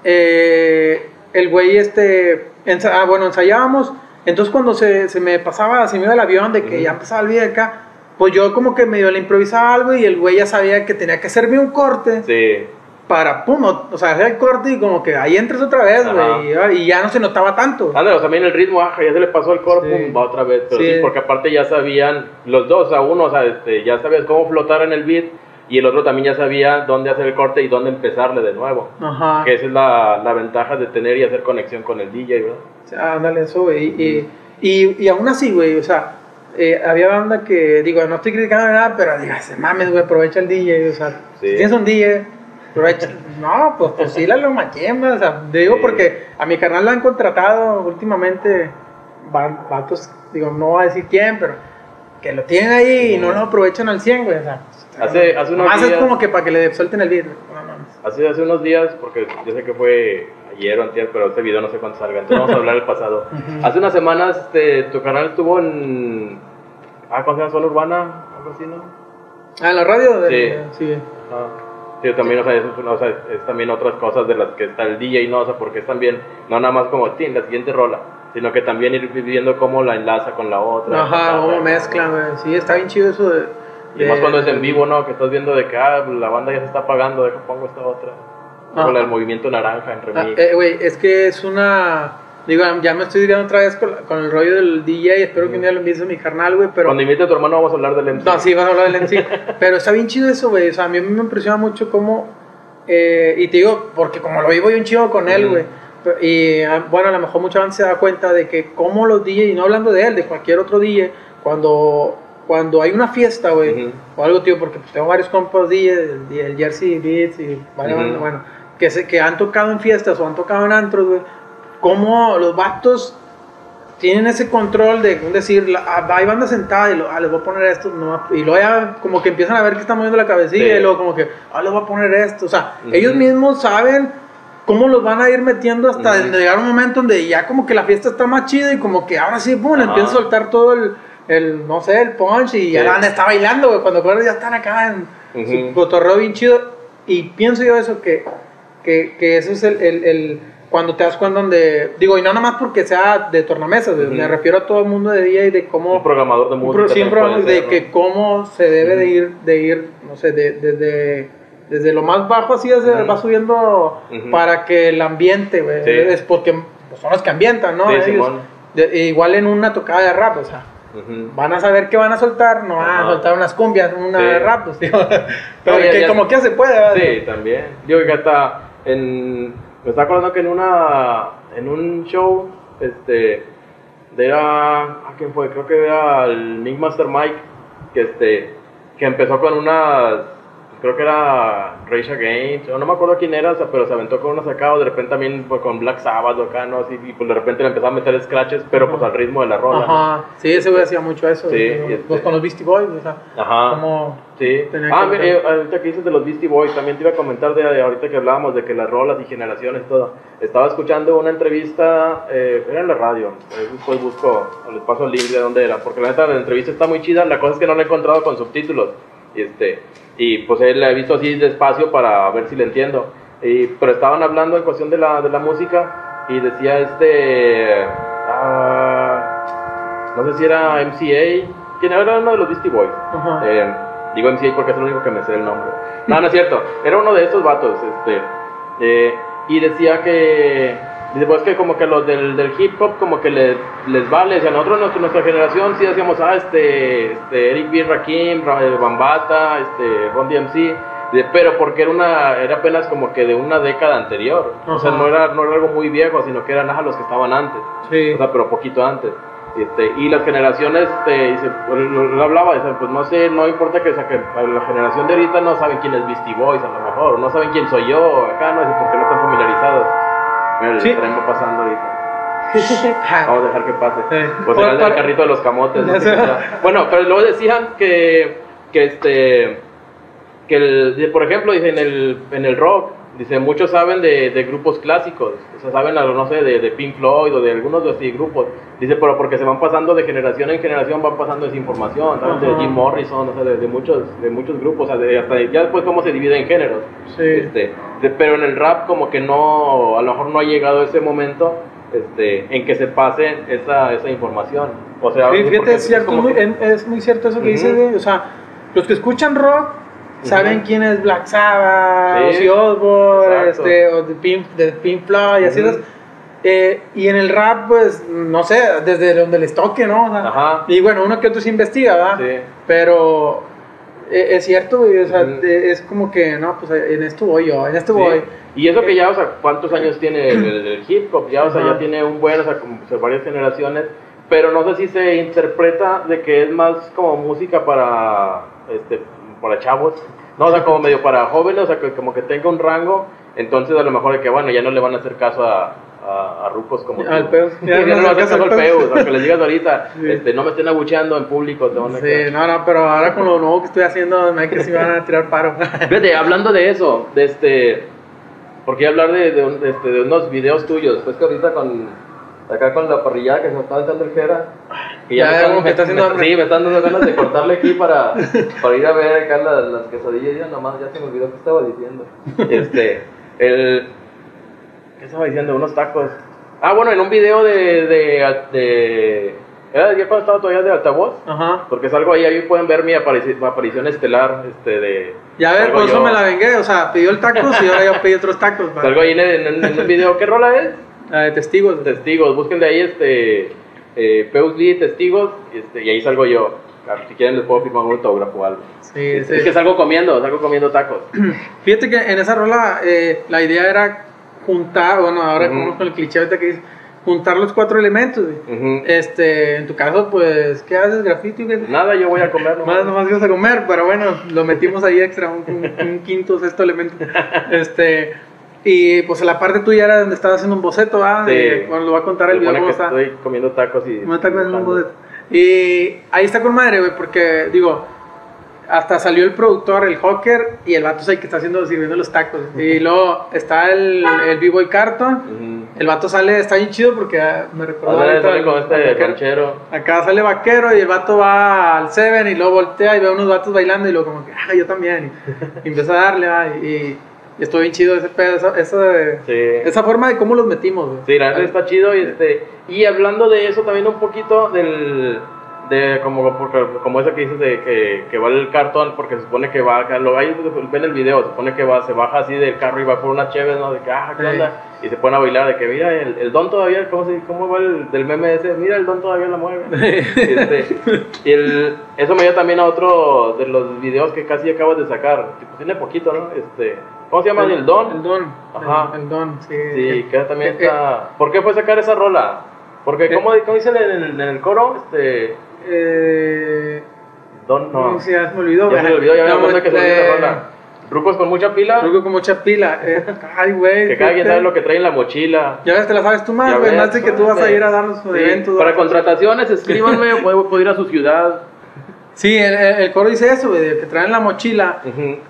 S2: eh, el güey, este, ah, bueno, ensayábamos. Entonces, cuando se, se me pasaba, se me iba el avión de que
S1: Ujú.
S2: ya empezaba el video acá, pues yo como que medio le improvisaba algo y el güey ya sabía que tenía que hacerme un corte
S1: Sí.
S2: para, pum, o, sea, hacer el corte y como que ahí entras otra vez, güey, y, y ya no se notaba tanto.
S1: Ándale, o sea, también el ritmo, ajá, ya se le pasó el coro,
S2: Sí.
S1: pum, va otra vez. Pero
S2: Sí.
S1: sí. porque aparte ya sabían, los dos, o sea, uno, o sea, este, ya sabías cómo flotar en el beat, y el otro también ya sabía dónde hacer el corte y dónde empezarle de nuevo.
S2: Ajá.
S1: Que esa es la, la ventaja de tener y hacer conexión con el DJ, ¿verdad?
S2: O sea, ándale, eso, güey. Y, y, y aún así, güey, o sea, eh, había banda que, digo, no estoy criticando nada, pero digo, se mames, güey, aprovecha el DJ, o sea,
S1: Sí.
S2: si tienes un DJ, aprovecha. no, pues, pues sí, la lo güey, o sea, digo,
S1: Sí.
S2: porque a mi canal la han contratado últimamente, va- vatos, digo, no voy a decir quién, pero que lo tienen ahí y no lo aprovechan al 100, güey, o sea.
S1: Hace- hace unos
S2: Más es
S1: días-
S2: como que para que le suelten el mames.
S1: Hace, hace unos días, porque yo sé que fue ayer o antier, pero este video no sé cuándo salga, entonces vamos a hablar del pasado. Hace unas semanas este, tu canal estuvo en... Ah, ¿cómo se llama? ¿Zona Urbana? Algo así, ¿no?
S2: Ah, en la radio,
S1: Sí.
S2: de- sí.
S1: Ah, sí, también, o sea, eso es, o sea, es también otras cosas de las que está el DJ, ¿no? O sea, porque es también, no nada más como, "Tin, la siguiente rola, sino que también ir viendo cómo la enlaza con la otra.
S2: Ajá, cómo mezclan, güey. Sí, está bien chido eso de.
S1: Y más cuando es en vivo, ¿no? Que estás viendo de que, ah, la banda ya se está apagando, deja pongo esta otra. Con del movimiento naranja en
S2: Ah,
S1: remix.
S2: eh, güey, es que es una. Digo, ya me estoy digando otra vez con, con el rollo del DJ. Espero que un día lo empiece mi carnal, güey. Pero.
S1: Cuando invite a tu hermano vamos a hablar del MC.
S2: No, sí, vas a hablar del MC. pero está bien chido eso, güey. O sea, a mí me impresiona mucho cómo. eh, y te digo, porque como lo vivo yo un chido con él, güey. Y ah, bueno, a lo mejor mucha gente se da cuenta de que, como los DJ, y no hablando de él, de cualquier otro DJ, cuando, cuando hay una fiesta, güey,
S1: Ujú.
S2: o algo, tío, porque pues, tengo varios compas DJ, el, el Jersey Beats y varias
S1: Ujú.
S2: bandas, bueno, que, se, que han tocado en fiestas o han tocado en antros, güey. Cómo los vatos tienen ese control de decir, la- ah, hay banda sentada y lo, ah, les voy a poner esto, no, y luego ya como que empiezan a ver que están moviendo la cabecilla
S1: Sí.
S2: y luego como que, ah, les voy a poner esto, o sea,
S1: Ujú.
S2: ellos mismos saben cómo los van a ir metiendo hasta llegar un momento donde ya como que la fiesta está más chida y como que ahora sí, pum, le
S1: Ajá.
S2: empieza a soltar todo el, el, no sé, el punch y ya
S1: Sí.
S2: la banda está bailando, güey, cuando acuerdas ya están acá en
S1: Ujú.
S2: su cotorreo bien chido y pienso yo eso que, que, que eso es el, el, el- cuando te das cuenta donde, digo, y no nada más porque sea de tornamesas, güey,
S1: Ujú.
S2: me refiero a todo el mundo de DJ de cómo
S1: Un programador de
S2: un
S1: música.
S2: hablamos
S1: puede
S2: de que
S1: ¿no?
S2: cómo se debe de
S1: Ujú.
S2: ir, de ir, no sé, de- desde, desde lo más bajo así va subiendo para que el ambiente, güey,
S1: Sí.
S2: es porque pues, son los que ambientan, ¿no?
S1: Sí,
S2: Ellos. De- igual en una tocada de rap, o sea, Van a saber qué van a soltar, no van a
S1: Ajá.
S2: soltar unas cumbias, una
S1: Sí.
S2: rap, pues, pero
S1: ya-
S2: que
S1: ya-
S2: como que se puede, ¿verdad?
S1: Sí, también. Digo que hasta en. Me está acordando que en una. En un show. Este. De era. ¿A quién fue? Creo que era el Nick Master Mike. Que este. Que empezó con unas. Creo que era Rage Against, o no me acuerdo quién era, o pero se aventó con uno sacado, de repente también pues, con Black Sabbath o acá, ¿no? Así, y pues de repente le empezó a meter scratches, pero pues al ritmo de la rola. ¿no?
S2: Ajá, sí, ese güey hacía mucho eso.
S1: Sí, y este-
S2: pues con los Beastie Boys, o sea,
S1: Ajá.
S2: como...
S1: Sí. Ah,
S2: que
S1: eh, ahorita que dices de los Beastie Boys, también te iba a comentar de, de ahorita que hablábamos de que las rolas y generaciones, todo. Estaba escuchando una entrevista, eh, era en la radio, eh, después busco, les paso el link de dónde era, porque la neta la entrevista está muy chida, la cosa es que no la he encontrado con subtítulos. Y, este, y pues él la he visto así despacio para ver si le entiendo. Y, pero estaban hablando en cuestión de la, de la música y decía este... ah, no sé si era MCA, ¿quién era uno de los Beastie Boys?
S2: Ajá.
S1: Eh, digo MCA porque es el único que me sé el nombre. No, no es cierto. Era uno de estos vatos. Este, eh, y decía que. Dice, pues que como que los del, del hip hop como que les, les vale. O sea, nosotros, nuestra, nuestra generación, sí decíamos, ah, este, este Eric B. Rakim, Ra- eh, Bambata, este, Ron DMC. Dice, pero porque era una era apenas como que de una década anterior. O sea, no era, no era algo muy viejo, sino que eran ajá, los que estaban antes.
S2: Sí.
S1: O sea, pero poquito antes. Este, y las generaciones, este, dice, lo, lo hablaba, dice, pues no sé, no importa que, o sea, que la generación de ahorita no saben quién es Beastie Boys, a lo mejor, no saben quién soy yo, acá no, dice, porque no están familiarizados. Mira, el
S2: Sí.
S1: tren va pasando ahorita. Vamos a dejar que pase. Pues era el del carrito de los camotes. no. Bueno, pero luego decían que, que este, que el, por ejemplo, dice, en el, en el rock, dice, muchos saben de, de grupos clásicos, o sea, saben, no sé, de, de Pink Floyd o de algunos de así grupos, dice, pero porque se van pasando de generación en generación, van pasando esa información, ¿saben? de. Jim Morrison, o sea, de, de muchos, de muchos grupos, o sea, de- hasta ya después cómo se divide en géneros.
S2: Sí.
S1: Este, pero en el rap como que no, a lo mejor no ha llegado ese momento este, en que se pase esa, esa información. O sea,
S2: Sí, fíjate, es, cierto,
S1: como
S2: muy-
S1: que-
S2: es muy cierto eso que dices, güey, o sea, los que escuchan rock saben quién es Black Sabbath,
S1: Sí,
S2: Osbourne, este, o de Pink, de Pink Floyd, y así esas. Eh, y en el rap, pues, no sé, desde donde les toque, ¿no? O sea,
S1: Ajá.
S2: Y bueno, uno que otro se investiga, ¿verdad?
S1: Sí.
S2: Pero eh, es cierto, o sea, eh, es como que, no, pues en esto voy yo, en esto
S1: Sí.
S2: voy.
S1: Y eso que ya, o sea, ¿cuántos años tiene el, hip hop? Ya, o sea, ya tiene un buen, o sea, como, o sea, varias generaciones, pero no sé si se interpreta de que es más como música para, este, para chavos, no, o sea, como medio para jóvenes, o sea, que como que tenga un rango, entonces a lo mejor de que, bueno, ya no le van a hacer caso a, a, a rucos como tú.
S2: Al Peus.
S1: Ya no le van a hacer caso al Peus, aunque les digas ahorita,
S2: Sí.
S1: este, no me estén abucheando en público, te van a
S2: Sí, no, no, pero ahora con lo nuevo que estoy haciendo, me que sí me van a tirar paro.
S1: Fíjate, hablando de eso, de este, porque hablar de, de, un- de este, de unos videos tuyos, pues que ahorita con, acá con la parrillada que se me está echando el Jera, que
S2: Ya,
S1: me están-
S2: como que está haciendo hambre.
S1: Sí, me están dando ganas de cortarle aquí para, para ir a ver acá las, las quesadillas, ya nomás, ya se me olvidó qué estaba diciendo. Este, el, ¿qué estaba diciendo? Unos tacos. Ah, bueno, en un video de, de, de era ya cuando estaba todavía de altavoz,
S2: Ajá.
S1: porque salgo ahí, ahí pueden ver mi aparici- mi aparición estelar, este, de...
S2: Ya ver, por eso
S1: yo-
S2: me la vengué, o sea, pidió el tacos y ahora yo pedí otros tacos.
S1: Salgo ahí en, en, en un video, ¿qué rola es?
S2: La de testigos.
S1: Testigos, busquen de ahí, este, eh, Peus Lee, Testigos, y, este, y ahí salgo yo. Ah, Si quieren les puedo firmar un autógrafo o algo.
S2: Sí,
S1: Es,
S2: sí.
S1: es que salgo comiendo, salgo comiendo tacos.
S2: Fíjate que en esa rola eh, la idea era juntar, bueno, ahora
S1: Ujú.
S2: como con el cliché ahorita que dice, juntar los cuatro elementos. güey.
S1: Ujú.
S2: Este, en tu caso, pues, ¿qué haces? Qué?
S1: Nada, yo voy a comer. nomás.
S2: Más nomás ibas a comer, pero bueno, lo metimos ahí extra, un, un- un quinto, sexto elemento. Este, y pues la parte tuya era donde estabas haciendo un boceto, ¿ah?
S1: Sí.
S2: Bueno, lo voy a contar el video
S1: que
S2: está.
S1: estoy comiendo tacos y...
S2: Me está comiendo un boceto. Y ahí está con madre, güey, porque digo, hasta salió el productor, el hawker, y el vato es el que está haciendo, sirviendo los tacos. Y luego está el, el B-Boy Carton.
S1: Ujú.
S2: El vato sale, está bien chido porque ah, me recordó ahorita
S1: sale con este
S2: vaquero.
S1: ranchero.
S2: Acá sale vaquero y el vato va al Seven y luego voltea y ve a unos vatos bailando y luego como que, ah, yo también. Y, empieza a darle, ah, y, y estuvo bien chido ese pedo, esa, esa, de-
S1: Sí.
S2: esa forma de cómo los metimos, güey.
S1: Sí, la neta está chido y este y hablando de eso también un poquito del de como porque, como eso que dices de que, que va el cartón porque se supone que va lo ahí ven el video, se supone que va se baja así del carro y va por una chévere, ¿no? De que ah, ¿qué
S2: Sí.
S1: onda? Y se pone a bailar de que mira el, el don todavía cómo se cómo va el del meme ese, mira el don todavía la mueve. Este, y el, eso me dio también a otro de los videos que casi acabas de sacar, tipo tiene poquito, ¿no? Este, ¿cómo se llama? El, don.
S2: El don.
S1: Ajá.
S2: El, el don, sí.
S1: Sí, que también
S2: Eh,
S1: está. ¿Por qué fue sacar esa rola? Porque,
S2: Eh.
S1: ¿cómo, cómo dicen en el, en el coro? Este.
S2: Eh,
S1: Don, no.
S2: sí, ya se me olvidó,
S1: Ya se me olvidó, ya me
S2: No,
S1: acuerdo que se olvidó
S2: eh,
S1: esa rola. Trucos con mucha pila.
S2: Truco con mucha pila. Eh, ay, güey.
S1: Que cada quien sabe lo que trae en la mochila.
S2: Ya ves, te la sabes tú más, güey. Más de que tú vas a
S1: sí.
S2: ir a dar los
S1: Sí,
S2: eventos.
S1: Para
S2: ¿no?
S1: contrataciones, escríbanme, puedo, puedo ir a su ciudad.
S2: Sí, el, coro dice eso, güey, que traen la mochila.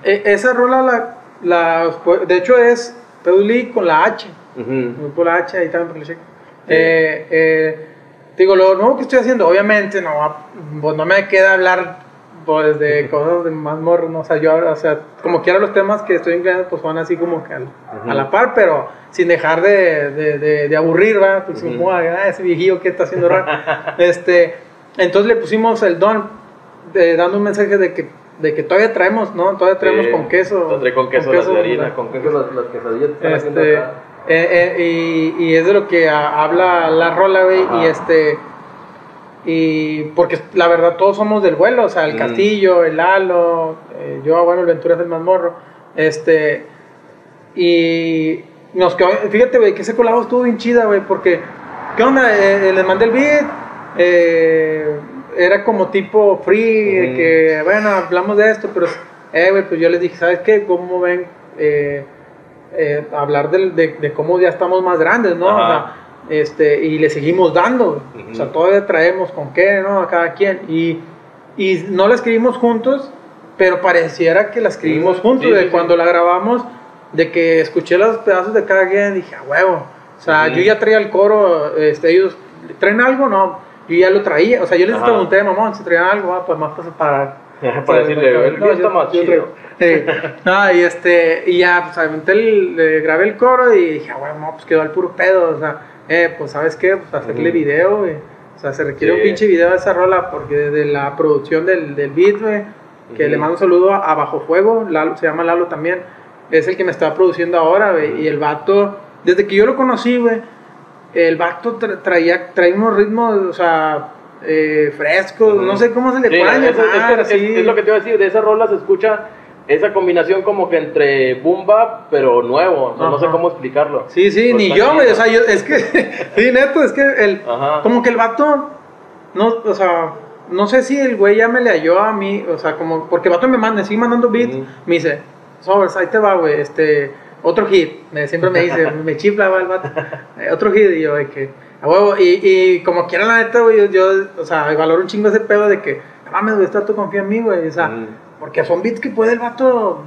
S2: E- esa rola, la, la, de hecho, es Peduli con la H.
S1: ujú.
S2: Por la H, ahí también porque le checo. Eh, eh, digo, lo nuevo que estoy haciendo, obviamente, no, va- pues no me queda hablar pues, de cosas de más morro, no, o sea, yo, o sea, como quiera los temas que estoy inclinando, pues van así como que al-
S1: Ujú.
S2: a la par, pero sin dejar de, de, de, de aburrir, ¿verdad? Pues como, ah, ese viejillo que está haciendo rap. este, entonces le pusimos el don, de- dando un mensaje de que, de que todavía traemos, ¿no? Todavía traemos
S1: Sí,
S2: con queso.
S1: Trae con queso, las de harina, con queso las, las quesadillas que están haciendo
S2: Este,
S1: acá.
S2: eh, eh, y, y es de lo que ha- habla la rola, güey, y este, y porque la verdad todos somos del vuelo, o sea, el
S1: Mm.
S2: Castillo, el Lalo, eh, yo, bueno, el Ventura es el más morro, este, y nos quedó, fíjate, güey, que ese colado estuvo bien chida, güey, porque, ¿qué onda? Eh, eh, les mandé el beat, eh, era como tipo free, de que, bueno, hablamos de esto, pero, eh, güey, pues yo les dije, ¿sabes qué? ¿Cómo ven? Eh, eh, hablar del- de, de cómo ya estamos más grandes, ¿no? O sea, este, y le seguimos dando, güey.
S1: Ujú.
S2: o sea, todavía traemos con qué, ¿no? A cada quien, y, y no la escribimos juntos, pero pareciera que la escribimos
S1: Ujú.
S2: juntos,
S1: Sí,
S2: de
S1: sí, sí.
S2: cuando la grabamos, de que escuché los pedazos de cada quien, dije, a huevo, o sea,
S1: Ujú.
S2: yo ya traía el coro, este, ellos, ¿traen algo? No, yo ya lo traía, o sea, yo les
S1: Ajá.
S2: pregunté, mamón, si traían algo, ah, pues más para para
S1: Para decirle, el beat está más chido.
S2: traigo. Sí. No, y este, y ya, pues el, le grabé el coro y dije, ah, bueno, no, pues quedó al puro pedo, o sea, eh, pues sabes qué, pues hacerle video. O sea, se requiere
S1: Sí.
S2: un pinche video de esa rola porque de la producción del, del beat, güey, que
S1: Ujú.
S2: le mando un saludo a, a Bajo Fuego, Lalo, se llama Lalo también, es el que me está produciendo ahora, güey, y el vato, desde que yo lo conocí, güey, el vato tra- traía, traía unos ritmos, o sea, eh, frescos,
S1: Ujú.
S2: no sé cómo se le
S1: Sí,
S2: pueden
S1: es,
S2: llamar,
S1: es- es- es lo que te iba a decir, de esa rola se escucha esa combinación como que entre boom bap, pero nuevo, o sea, no sé cómo explicarlo.
S2: Sí, sí,
S1: Pues
S2: ni yo, güey, o sea, yo, es que, sí, neto, es que el,
S1: Ajá.
S2: como que el vato, no, o sea, no sé si el güey ya me le halló a mí, o sea, como, porque el vato me manda, sigue mandando beats,
S1: Ujú.
S2: me dice, Sobers, ahí te va, güey, este, otro hit, me, siempre me dice, me chifla, el vato, "Eh, otro hit, y yo, de que, a huevo, y, y como quiera la neta, güey, yo, yo, o sea, valoro un chingo ese pedo de que, no mames, güey, este vato confía en mí, güey, o sea,
S1: Ujú.
S2: porque son beats que puede el vato,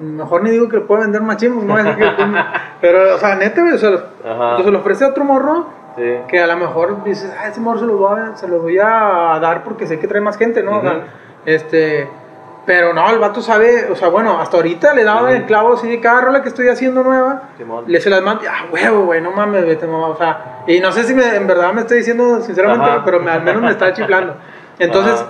S2: mm, mejor ni digo que lo puede vender machín, no es que, pero, o sea, neta, güey, o sea,
S1: Ajá.
S2: se lo ofrece a otro morro,
S1: Sí.
S2: que a lo mejor dices, ah, ese morro se lo, voy a, se lo voy a dar porque sé que trae más gente, ¿no? O sea, este, pero no, el vato sabe, o sea, bueno, hasta ahorita le daba
S1: Ujú.
S2: el clavo así de cada rola que estoy haciendo nueva,
S1: Simón.
S2: le se las mando, ah, huevo, güey, no mames, vete, mamá, o sea, y no sé si me- en verdad me estoy diciendo sinceramente,
S1: Ajá.
S2: pero me- al menos me está chiflando. Entonces,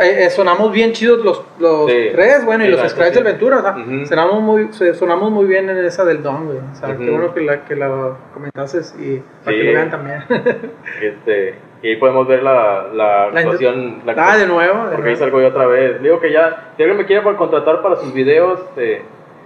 S2: eh, eh, sonamos bien chidos los, los
S1: Sí.
S2: tres, bueno, y
S1: Sí,
S2: los
S1: neta,
S2: del
S1: sí.
S2: Ventura, o sea,
S1: Ujú.
S2: sonamos, muy, sonamos muy bien en esa del Don, güey. O sea, qué
S1: Ujú.
S2: bueno que la, que la comentaste y para
S1: Sí.
S2: que lo vean también.
S1: Este, y ahí podemos ver la, la
S2: La
S1: actuación. la
S2: ah, de nuevo. de
S1: Porque ahí salgo yo otra vez. Digo que ya, si alguien me quiere contratar para sus videos, este,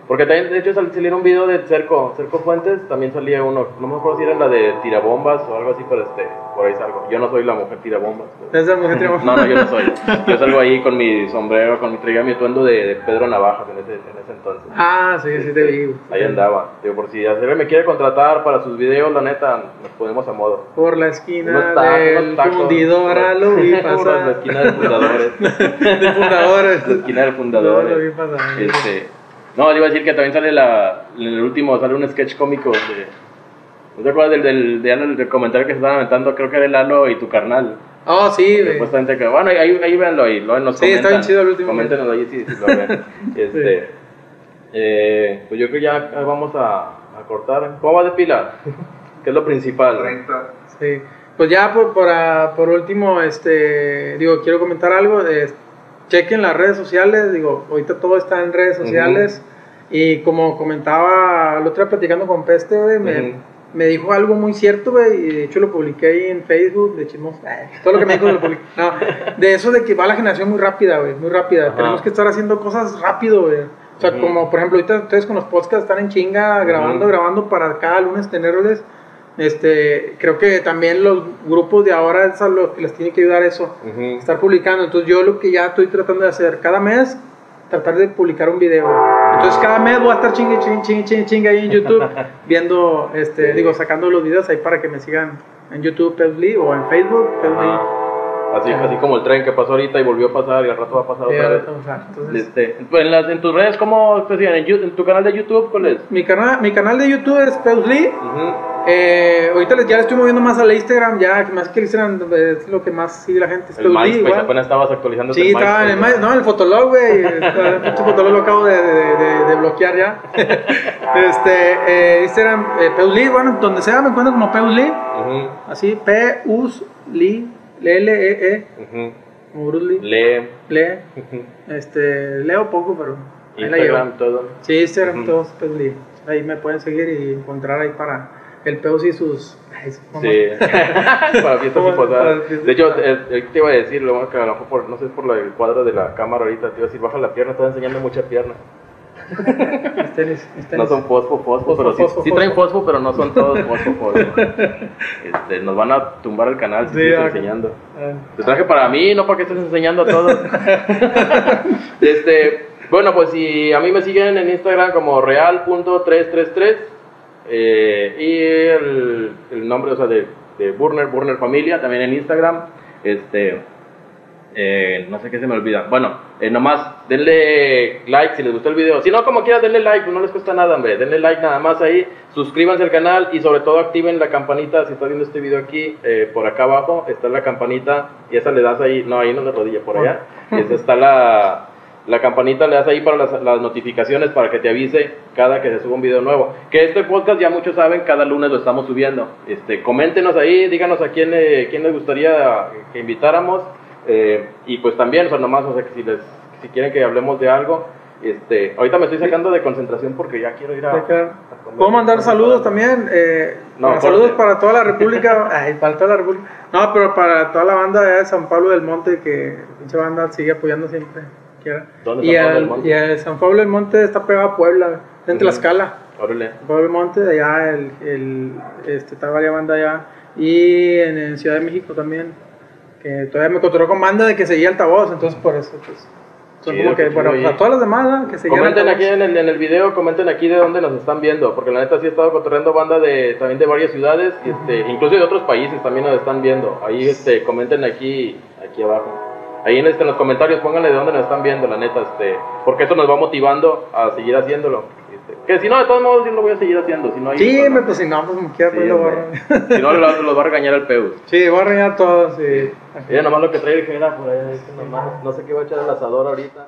S1: porque también de hecho sal- salieron un video de Cerco, Cerco Fuentes, también salía uno, no me acuerdo si era la de tirabombas o algo así, pero este, por ahí salgo. Yo no soy la mujer tirabombas. pero-
S2: Esa mujer tiene-
S1: No, no, yo no soy. Yo salgo ahí con mi sombrero, con mi traía mi atuendo de, de Pedro Navajas en ese, en ese entonces.
S2: Ah, sí, sí te vi.
S1: Ahí andaba. Digo, por si alguien me quiere contratar para sus videos, la neta, nos ponemos a modo.
S2: Por la esquina
S1: tacos,
S2: del
S1: tacos.
S2: fundidora lo vi
S1: Por la
S2: pasar.
S1: esquina del fundadores.
S2: del fundador.
S1: La esquina del
S2: No,
S1: fundador.
S2: lo vi pasar.
S1: Este, no, le iba a decir que también sale la, en el último, sale un sketch cómico de... ¿No te acuerdas del, del, del, del comentario que se estaban aventando? Creo que era el Lalo y tu carnal.
S2: Oh, sí, güey.
S1: Supuestamente que, bueno, ahí, ahí véanlo ahí, lo, nos
S2: Sí, está
S1: comentan.
S2: bien chido el último.
S1: Coméntenos ahí si, si lo ven. Este, eh, pues yo creo que ya vamos a, a cortar. ¿Cómo va de pila? ¿Qué es lo principal?
S3: 30.
S2: Sí. Pues ya por, por, por último, este, digo, quiero comentar algo. eh, chequen las redes sociales, digo, ahorita todo está en redes sociales. Y como comentaba, el otro día platicando con Peste, güey, me,
S1: Ujú.
S2: me dijo algo muy cierto, güey, y de hecho lo publiqué ahí en Facebook, de chismos, eh, todo lo que me dijo lo publiqué. No, de eso de que va la generación muy rápida, güey, muy rápida.
S1: Ajá.
S2: Tenemos que estar haciendo cosas rápido, güey. O sea, como por ejemplo, ahorita ustedes con los podcasts están en chinga, grabando, grabando para cada lunes tenerles. Este, creo que también los grupos de ahora es a lo que les tiene que ayudar eso,
S1: Ujú.
S2: estar publicando. Entonces yo lo que ya estoy tratando de hacer cada mes, tratar de publicar un video. Entonces cada mes voy a estar chingue, chingue, chingue, chingue, chingue ahí en YouTube, viendo, este,
S1: Sí.
S2: digo, sacando los videos ahí para que me sigan en YouTube, Peusli, o en Facebook.
S1: Así, así como el tren que pasó ahorita y volvió a pasar y al rato va a pasar
S2: Sí,
S1: otra vez.
S2: entonces,
S1: Este, pues en, las, en tus redes, ¿cómo te siguen? ¿En, en tu canal de YouTube cuál es?
S2: mi, canal, mi canal de YouTube es Peusli.
S1: Ujú.
S2: Eh, ahorita les- ya le estoy moviendo más al Instagram, ya más que el Instagram es lo que más sigue la gente.
S1: El MySpace, apenas estabas actualizando
S2: Sí, estaba en el,
S1: MySpace,
S2: no, el Fotolog, güey. El Fotolog lo acabo de, de- de- de bloquear ya. este, eh, Instagram, eh, Peusli, bueno, donde sea me encuentro como Peusli. Así, P-U-S-L-I, L-L-E-E,
S1: ujú.
S2: como Bruce Lee.
S1: Lee,
S2: Lee,
S1: ujú.
S2: este, leo poco, pero ahí la
S1: Instagram,
S2: llevo.
S1: todo.
S2: Sí, Instagram,
S1: Ujú.
S2: todos Peusli. Ahí me pueden seguir y encontrar ahí para el Peus y sus... ay, sus mamás.
S1: Sí, para fiestas y posadas. De hecho, eh, eh, te iba a decir, lo bueno que a lo mejor por, no sé, por el cuadro de la cámara ahorita, te iba a decir, baja la pierna, estás enseñando mucha pierna.
S2: Mis tenis, mis
S1: No son fosfo, fosfo,
S2: Fosfo,
S1: pero sí,
S2: fosfo,
S1: sí
S2: fosfo.
S1: traen fosfo, pero no son todos fosfo, fosfo. Este, nos van a tumbar el canal si
S2: Sí, ah,
S1: enseñando.
S2: Ah.
S1: Te traje para mí, no para que estés enseñando a todos. este, bueno, pues si a mí me siguen en Instagram como real.333 eh, y el, el nombre, o sea, de, de Burner, Burner Familia, también en Instagram. Este, eh, no sé qué se me olvida. Bueno, eh, nomás denle like si les gustó el video. Si no, como quiera, denle like, pues no les cuesta nada, hombre. Denle like nada más ahí. Suscríbanse al canal y sobre todo activen la campanita. Si estás viendo este video aquí, eh, por acá abajo está la campanita y esa le das ahí. No, ahí no de rodilla, por allá. Esa está la, la campanita, le das ahí para las, las notificaciones para que te avise cada que se suba un video nuevo. Que este podcast ya muchos saben, cada lunes lo estamos subiendo. Este, coméntenos ahí, díganos a quién, eh, quién les gustaría que invitáramos. Eh, y pues también, o sea, nomás, o sea, que si, les, si quieren que hablemos de algo, este, ahorita me estoy sacando de concentración porque ya quiero ir a... A.
S2: Puedo mandar saludos también. Eh,
S1: No,
S2: para-
S1: corte.
S2: saludos para toda la República. Ay, para toda la República. No, pero para toda la banda de San Pablo del Monte que pinche banda sigue apoyando siempre. Quiera.
S1: ¿Dónde
S2: y,
S1: San Pablo del Monte?
S2: y al San Pablo del Monte está pegado a Puebla, en. Tlaxcala.
S1: Órale.
S2: San Pablo del Monte, de allá, el, el, este, está varias bandas allá. Y en, en Ciudad de México también. Que todavía me encontró con banda de que seguía altavoz, entonces por eso, pues. Son
S1: Chido,
S2: como que, bueno, a todas las demás, ¿no? que seguían
S1: Comenten aquí en el, en el video, comenten aquí de dónde nos están viendo, porque la neta sí he estado cotorreando banda de también de varias ciudades, y, este, incluso de otros países también nos están viendo. Ahí este, comenten aquí, aquí abajo. Ahí en, este, en los comentarios pónganle de dónde nos están viendo, la neta, este, porque eso nos va motivando a seguir haciéndolo. Este, que si no, de todos modos yo lo voy a seguir haciendo, si no hay
S2: Sí, me, pues si no, pues quiera,
S1: Sí,
S2: pues lo
S1: hombre.
S2: borro.
S1: Si no, los, los va a regañar el Peus.
S2: Sí, voy a reñar todo, sí.
S1: Ella nomás lo que trae el general por ahí, es que nomás, no sé qué va a echar al asador ahorita.